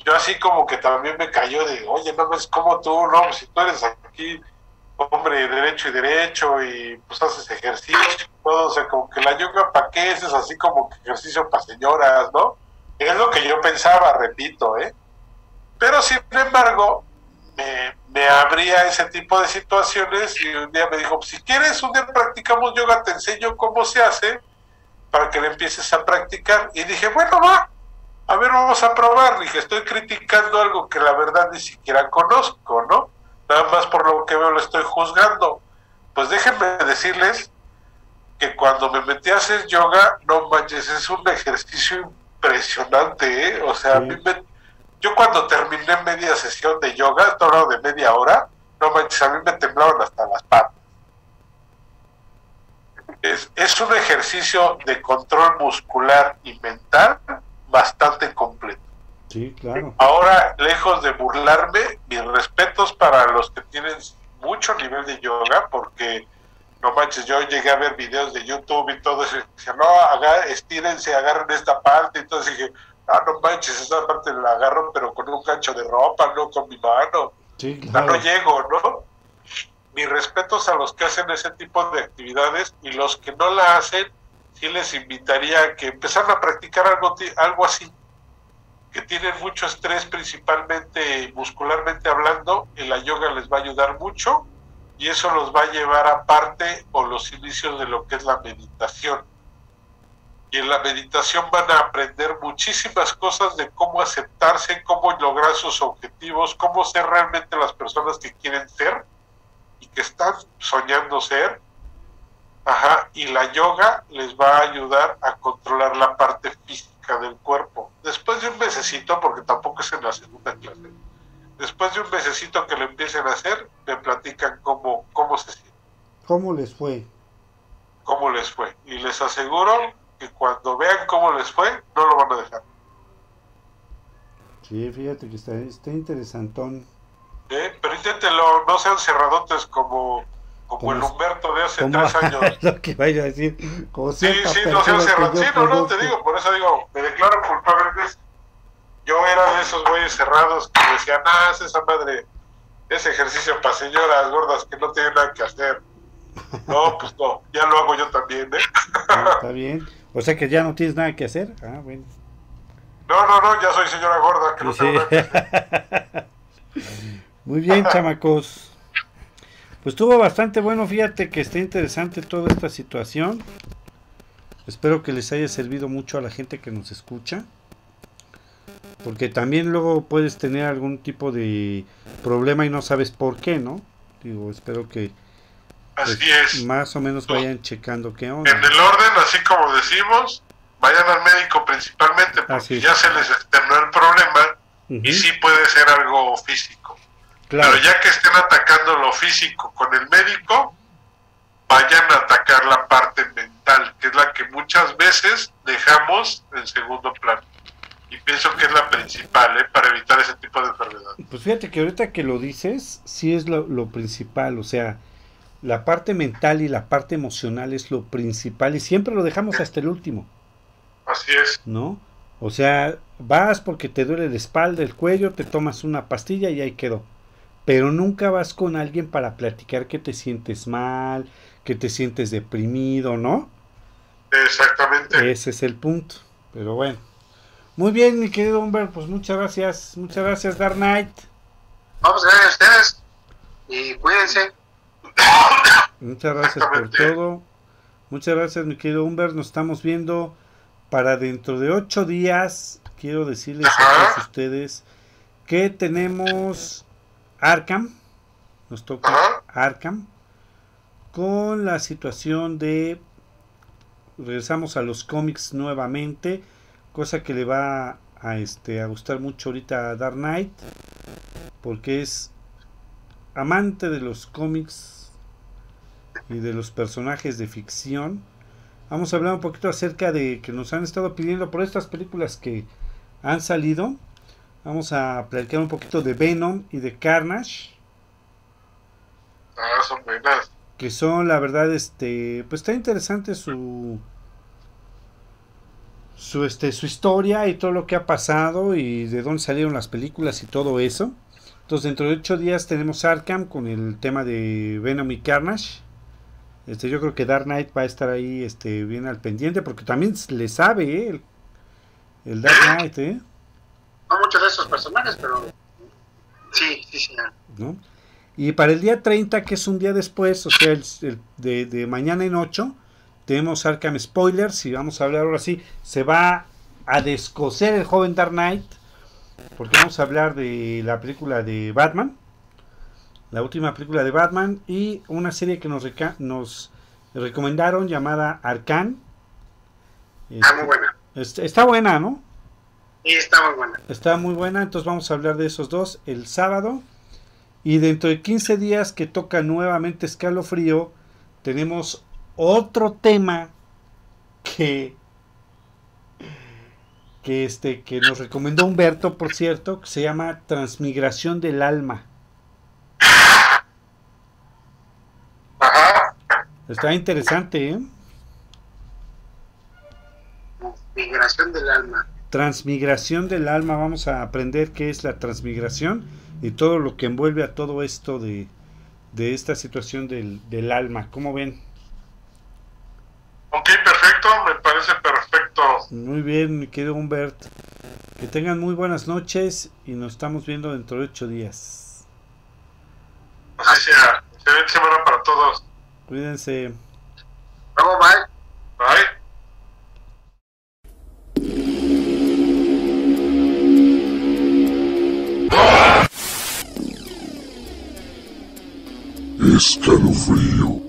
Yo así como que también me cayó de, oye, no es como tú, no, pues si tú eres aquí hombre derecho y derecho y pues haces ejercicio todo, o sea, como que la yoga para qué es, es así como ejercicio para señoras, ¿no? Es lo que yo pensaba, repito, ¿eh? Pero sin embargo, me, me abría ese tipo de situaciones y un día me dijo, pues, si quieres, un día practicamos yoga, te enseño cómo se hace para que le empieces a practicar. Y dije, bueno, va, a ver, vamos a probar. Dije, estoy criticando algo que la verdad ni siquiera conozco, ¿no? Nada más por lo que veo lo estoy juzgando. Pues déjenme decirles que cuando me metí a hacer yoga, no manches, es un ejercicio impresionante, ¿eh? O sea, a mí me, yo cuando terminé media sesión de yoga, estoy hablando de media hora, no manches, a mí me temblaban hasta las patas es, es un ejercicio de control muscular y mental bastante completo.
Sí, claro.
Ahora, lejos de burlarme, mis respetos para los que tienen mucho nivel de yoga, porque no manches, yo llegué a ver videos de YouTube y todo eso, y decía, no, haga, estírense, agarren esta parte, y entonces dije, ah, no manches, esta parte la agarro, pero con un gancho de ropa, no con mi mano.
Sí, claro.
no llego, ¿no? mis respetos a los que hacen ese tipo de actividades y los que no la hacen, sí les invitaría a que empezaran a practicar algo, algo así, que tienen mucho estrés principalmente muscularmente hablando, y la yoga les va a ayudar mucho y eso los va a llevar a parte o los inicios de lo que es la meditación. Y en la meditación van a aprender muchísimas cosas de cómo aceptarse, cómo lograr sus objetivos, cómo ser realmente las personas que quieren ser y que están soñando ser, ajá, y la yoga les va a ayudar a controlar la parte física del cuerpo. Después de un mesecito, porque tampoco es en la segunda clase, después de un mesecito que lo empiecen a hacer, me platican cómo, cómo se siente.
¿Cómo les fue?
¿Cómo les fue? Y les aseguro que cuando vean cómo les fue, no lo van a dejar.
Sí, fíjate que está, está interesantón
¿Eh? Pero inténtelo, no sean cerradotes como, como el Humberto de hace tres [LAUGHS] años.
lo que vaya a decir.
Como sí, sí, no sean cerrados. Sí, no, no, te digo, por eso digo, me declaro culpable. Yo era de esos güeyes cerrados que decían, ah, esa madre, ese ejercicio para señoras gordas que no tienen nada que hacer. No, pues no, ya lo hago yo también, ¿eh? [LAUGHS]
está bien. O sea que ya no tienes nada que hacer. Ah, bueno.
No, no, no, ya soy señora gorda, que no tengo nada que hacer. [LAUGHS]
Muy bien, [LAUGHS] chamacos. Pues estuvo bastante bueno, fíjate que está interesante toda esta situación. Espero que les haya servido mucho a la gente que nos escucha. Porque también luego puedes tener algún tipo de problema y no sabes por qué, ¿no? Digo, espero que
pues,
más o menos vayan checando qué onda.
En el orden, así como decimos, vayan al médico principalmente porque ya se les externó el problema y sí puede ser algo físico. Pero ya que estén atacando lo físico con el médico, vayan a atacar la parte mental, que es la que muchas veces dejamos en segundo plano. y pienso que es la principal ¿eh? para evitar ese tipo de enfermedad.
Pues fíjate que ahorita que lo dices, sí es lo, lo principal, o sea, la parte mental y la parte emocional es lo principal y siempre lo dejamos hasta el último,
Así es.
¿no? O sea, vas porque te duele la espalda, el cuello, te tomas una pastilla y ahí quedó. Pero nunca vas con alguien para platicar que te sientes mal, que te sientes deprimido, ¿no?
Exactamente.
Ese es el punto. Pero bueno. Muy bien, mi querido Humber, pues muchas gracias. Muchas gracias, Dark Knight.
Vamos, gracias a ustedes y cuídense.
Muchas gracias por todo. Muchas gracias, mi querido Humber. Nos estamos viendo para dentro de ocho días. Quiero decirles a todos ustedes que tenemos Arkham. Nos toca
Ajá.
Arkham. Con la situación de. Regresamos a los cómics nuevamente. Cosa que le va a, este, a gustar mucho ahorita a Dark Knight. Porque es amante de los cómics y de los personajes de ficción. Vamos a hablar un poquito acerca de que nos han estado pidiendo por estas películas que han salido. Vamos a platicar un poquito de Venom y de Carnage.
Ah, son buenas.
Que son, la verdad, este. Pues está interesante su. Su, este, su historia y todo lo que ha pasado y de dónde salieron las películas y todo eso. Entonces, dentro de ocho días tenemos Arkham con el tema de Venom y Carnage. Este, yo creo que Dark Knight va a estar ahí este, bien al pendiente porque también le sabe ¿eh? el, el Dark Knight, ¿eh?
No muchos de esos personajes, pero sí, sí, sí.
¿no? Y para el día 30, que es un día después, o sea, el, el de, de mañana en 8, tenemos Arkham Spoilers y vamos a hablar ahora sí, se va a descoser el joven Dark Knight, porque vamos a hablar de la película de Batman, la última película de Batman y una serie que nos, reca- nos recomendaron llamada Arcan.
Está muy buena.
Este, está buena, ¿no?
Sí, está muy buena.
Está muy buena, entonces vamos a hablar de esos dos el sábado. Y dentro de 15 días que toca nuevamente Escalofrío, tenemos otro tema que que este que nos recomendó Humberto, por cierto, que se llama Transmigración del alma.
Ajá.
Está interesante, ¿eh?
Migración del alma.
Transmigración del alma, vamos a aprender qué es la transmigración y todo lo que envuelve a todo esto de, de esta situación del, del alma. ¿Cómo ven?
Ok, perfecto, me parece perfecto.
Muy bien, mi querido Humbert. Que tengan muy buenas noches y nos estamos viendo dentro de ocho días.
Así sea. Excelente semana para todos.
Cuídense.
Luego, bye.
Bye.
Escalofrío.